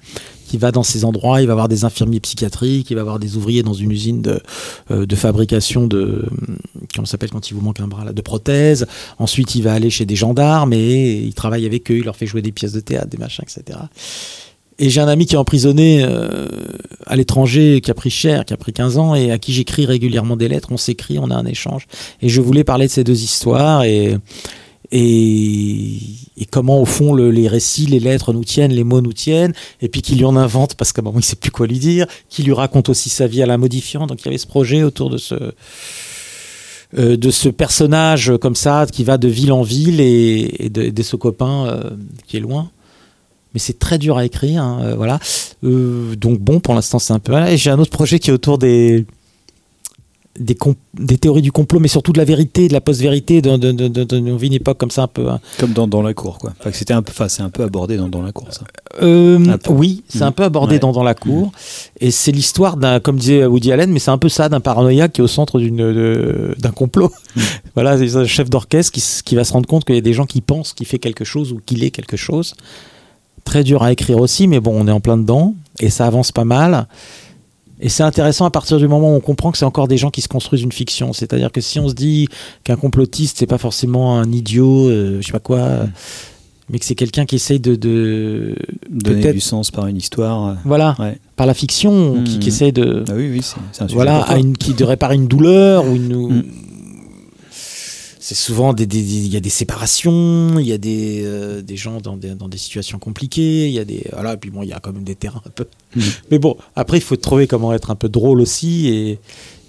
qui va dans ces endroits. Il va voir des infirmiers psychiatriques il va voir des ouvriers dans une usine de, euh, de fabrication de hum, comment s'appelle quand il vous manque un bras là de prothèses. Ensuite il va aller chez des gendarmes et il travaille avec eux. Il leur fait jouer des pièces de théâtre des machins etc et j'ai un ami qui est emprisonné euh, à l'étranger, qui a pris cher, qui a pris 15 ans, et à qui j'écris régulièrement des lettres. On s'écrit, on a un échange. Et je voulais parler de ces deux histoires et, et, et comment, au fond, le- les récits, les lettres nous tiennent, les mots nous tiennent, et puis qu'il lui en invente, parce qu'à un moment, il sait plus quoi lui dire, qu'il lui raconte aussi sa vie à la modifiant. Donc il y avait ce projet autour de ce, euh, de ce personnage comme ça, qui va de ville en ville, et, et de, de ce copain euh, qui est loin mais c'est très dur à écrire. hein, euh, voilà. Euh, donc bon, pour l'instant, c'est un peu. Et j'ai un autre projet qui est autour des des, théories du complot, mais surtout de la vérité, de la post-vérité. De, de, de, on vit une époque comme ça un peu. hein. Comme dans, dans la cour, quoi. Enfin, c'était un peu, enfin, c'est un peu abordé dans, dans la cour, ça. Euh, oui, c'est un peu abordé Ouais. dans, dans la cour. Et c'est l'histoire d'un, comme disait Woody Allen, mais c'est un peu ça, d'un paranoïaque qui est au centre d'une, d'un complot. [laughs] voilà, c'est un chef d'orchestre qui, qui va se rendre compte qu'il y a des gens qui pensent qu'il fait quelque chose ou qu'il est quelque chose. Très dur à écrire aussi, mais bon, on est en plein dedans. Et ça avance pas mal. Et c'est intéressant à partir du moment où on comprend que c'est encore des gens qui se construisent une fiction. C'est-à-dire que si on se dit qu'un complotiste, c'est pas forcément un idiot, euh, je sais pas quoi, mais que c'est quelqu'un qui essaye de, de Donner du sens par une histoire. euh, voilà, Ouais. par la fiction, qui, qui essaie de, Ah oui, oui, c'est c'est un sujet voilà, à une, qui de réparer une douleur ou une. Mm. C'est souvent des, il y a des séparations, il y a des, euh, des gens dans des, dans des situations compliquées, il y a des, voilà, et puis bon, il y a quand même des terrains un peu. Mm. Mais bon, après, il faut trouver comment être un peu drôle aussi et,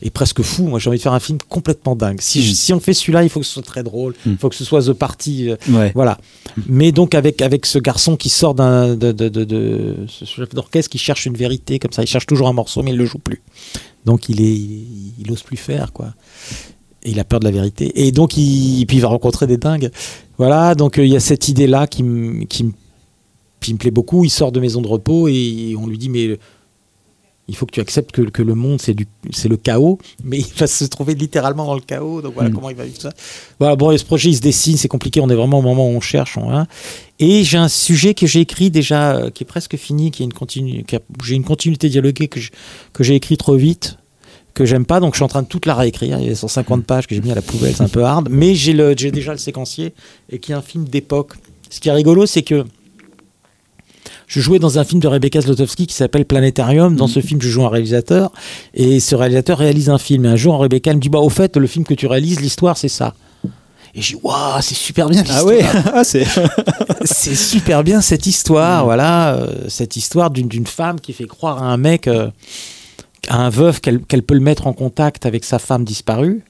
et presque fou. Moi, j'ai envie de faire un film complètement dingue. Si, je- Mm. si on fait celui-là, il faut que ce soit très drôle, il Mm. faut que ce soit The Party. euh, Ouais. voilà. Mais donc avec, avec ce garçon qui sort d'un de, de, de- de- ce chef d'orchestre qui cherche une vérité comme ça, il cherche toujours un morceau mais il le joue plus. Donc il est il, il ose plus faire quoi. Il a peur de la vérité. Et donc, il, puis il va rencontrer des dingues. Voilà, donc euh, il y a cette idée-là qui, me- qui, me- qui me plaît beaucoup. Il sort de maison de repos et on lui dit Mais il faut que tu acceptes que, que le monde, c'est du- c'est le chaos. Mais il va se trouver littéralement dans le chaos. Donc voilà Mm. comment il va vivre ça. Voilà, bon, et ce projet, il se dessine, c'est compliqué. On est vraiment au moment où on cherche. on- hein. Et j'ai un sujet que j'ai écrit déjà, euh, qui est presque fini, qui est une continu, qui a- j'ai une continuité dialoguée que je- que j'ai écrit trop vite que j'aime pas, donc je suis en train de toute la réécrire. Il y a 150 pages que j'ai mis à la poubelle, c'est un peu hard, mais j'ai j'ai déjà le séquencier et qui est un film d'époque. Ce qui est rigolo, c'est que je jouais dans un film de Rebecca Zlotowski qui s'appelle Planétarium. Dans ce film, je joue un réalisateur et ce réalisateur réalise un film. Et un jour, Rebecca me dit Bah, au fait, le film que tu réalises, l'histoire, c'est ça. Et je dis Waouh, c'est super bien. Ah ouais, [laughs] ah, c'est. [laughs] c'est super bien cette histoire, voilà, euh, cette histoire d'une d'une femme qui fait croire à un mec, euh, à un veuf, qu'elle qu'elle peut le mettre en contact avec sa femme disparue,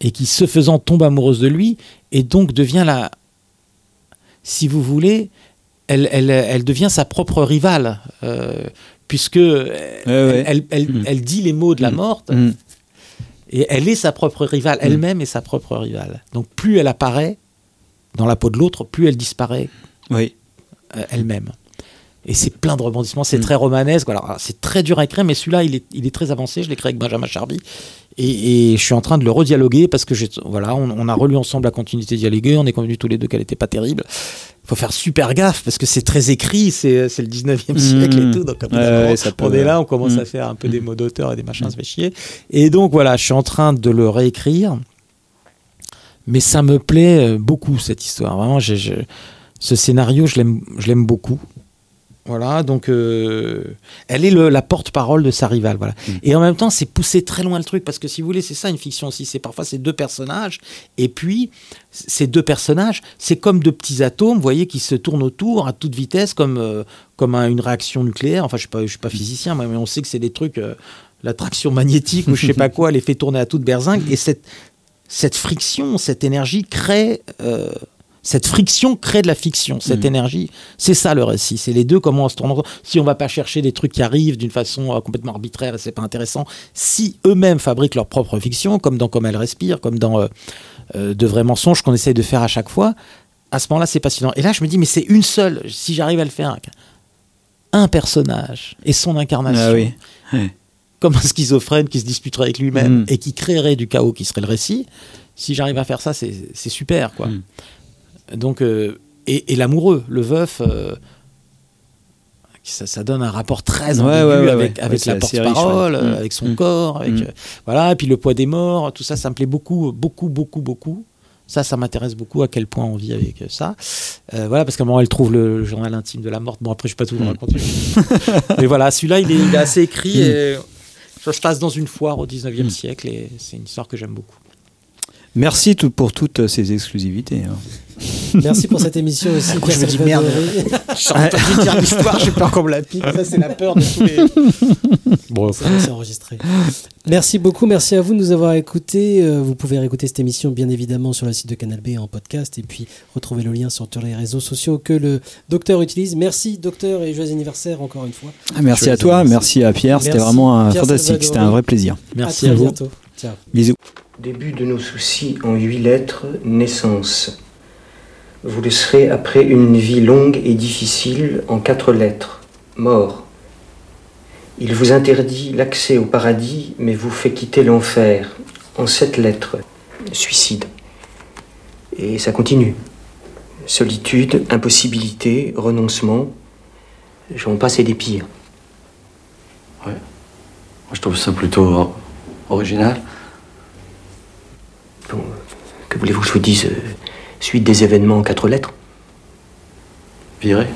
et qui, ce faisant, tombe amoureuse de lui, et donc devient la. Si vous voulez, elle, elle, elle devient sa propre rivale, euh, puisque ouais. Elle, elle, elle- elle dit les mots de la morte, Mm. et elle est sa propre rivale, elle-même est sa propre rivale. Donc plus elle apparaît dans la peau de l'autre, plus elle disparaît Oui. euh, elle-même. Et c'est plein de rebondissements, c'est très romanesque. Alors, c'est très dur à écrire, mais celui-là, il est, il est très avancé. Je l'ai créé avec Benjamin Charby. Et, et je suis en train de le redialoguer parce que voilà, on, on a relu ensemble la continuité dialoguée. On est convenus tous les deux qu'elle n'était pas terrible. Il faut faire super gaffe parce que c'est très écrit, c'est le 19e siècle et tout. Donc, moment, ouais, ça peut, on est là, on commence Mm. à faire un peu des mots d'auteur et des machins, ça fait chier. Et donc voilà, je suis en train de le réécrire. Mais ça me plaît euh, beaucoup cette histoire. Vraiment, ce scénario, je l'aime beaucoup. Voilà, donc euh, elle est le- la porte-parole de sa rivale. Voilà. Et en même temps, c'est pousser très loin le truc, parce que si vous voulez, c'est ça une fiction aussi. C'est parfois ces deux personnages, et puis ces deux personnages, c'est comme de petits atomes, vous voyez, qui se tournent autour à toute vitesse, comme, euh, comme un- une réaction nucléaire. Enfin, je ne suis pas physicien, moi, mais on sait que c'est des trucs, euh, l'attraction magnétique ou je sais pas quoi, [laughs] les fait tourner à toute berzingue. Et cette, cette friction, cette énergie crée. Cette friction crée de la fiction, cette Mhm. énergie. C'est ça le récit. C'est les deux comment on se tourne. Si on va pas chercher des trucs qui arrivent d'une façon euh, complètement arbitraire et c'est pas intéressant, si eux-mêmes fabriquent leur propre fiction, comme dans Comme elle respire, comme dans euh, euh, De vrais mensonges qu'on essaye de faire à chaque fois, à ce moment-là, c'est passionnant. Et là, je me dis, mais c'est une seule. Si j'arrive à le faire, un personnage et son incarnation. Ah oui. Comme un schizophrène qui se disputerait avec lui-même Mhm. et qui créerait du chaos qui serait le récit. Si j'arrive à faire ça, c'est super, quoi. Mhm. Donc, euh, et, et l'amoureux, le veuf, euh, ça, ça donne un rapport très ambigu ouais, ouais, avec, ouais. la porte-parole, euh, Mm. avec son Mm. corps, avec Mm. euh, voilà, et puis le poids des morts, tout ça, ça me plaît beaucoup, beaucoup, beaucoup, beaucoup. Ça, ça m'intéresse beaucoup à quel point on vit avec ça. Euh, voilà, parce qu'à un moment, elle trouve le, le journal intime de la morte. Bon, après, je ne vais pas tout vous raconter. [laughs] Mais voilà, celui-là, il est, il est assez écrit. Et ça se passe dans une foire au 19e siècle et c'est une histoire que j'aime beaucoup. Merci tout, pour toutes ces exclusivités. hein. Merci pour cette émission aussi. coup, je me dis, merde. Salvadori. [laughs] Je suis en train de dire l'histoire, j'ai peur qu'on me la pique. Ça, c'est la peur de tous les. [laughs] Bon, C'est enregistré. Merci beaucoup, merci à vous de nous avoir écoutés. Euh, Vous pouvez réécouter cette émission bien évidemment sur le site de Canal B en podcast et puis retrouver le lien sur tous les réseaux sociaux que le docteur utilise. Merci docteur et joyeux anniversaire encore une fois. Ah, merci Joyeux à toi, merci à Pierre, c'était vraiment un- Pierre fantastique, c'était un vrai plaisir. Merci à, à vous. bientôt. Ciao. Bisous. Début de nos soucis en huit lettres, naissance. Vous le serez après une vie longue et difficile en quatre lettres, mort. Il vous interdit l'accès au paradis, mais vous fait quitter l'enfer, en sept lettres, suicide. Et ça continue. Solitude, impossibilité, renoncement, j'en passe et des pires. Ouais. Moi, je trouve ça plutôt original. Bon, que voulez-vous que je vous dise euh, Suite des événements en quatre lettres Viré.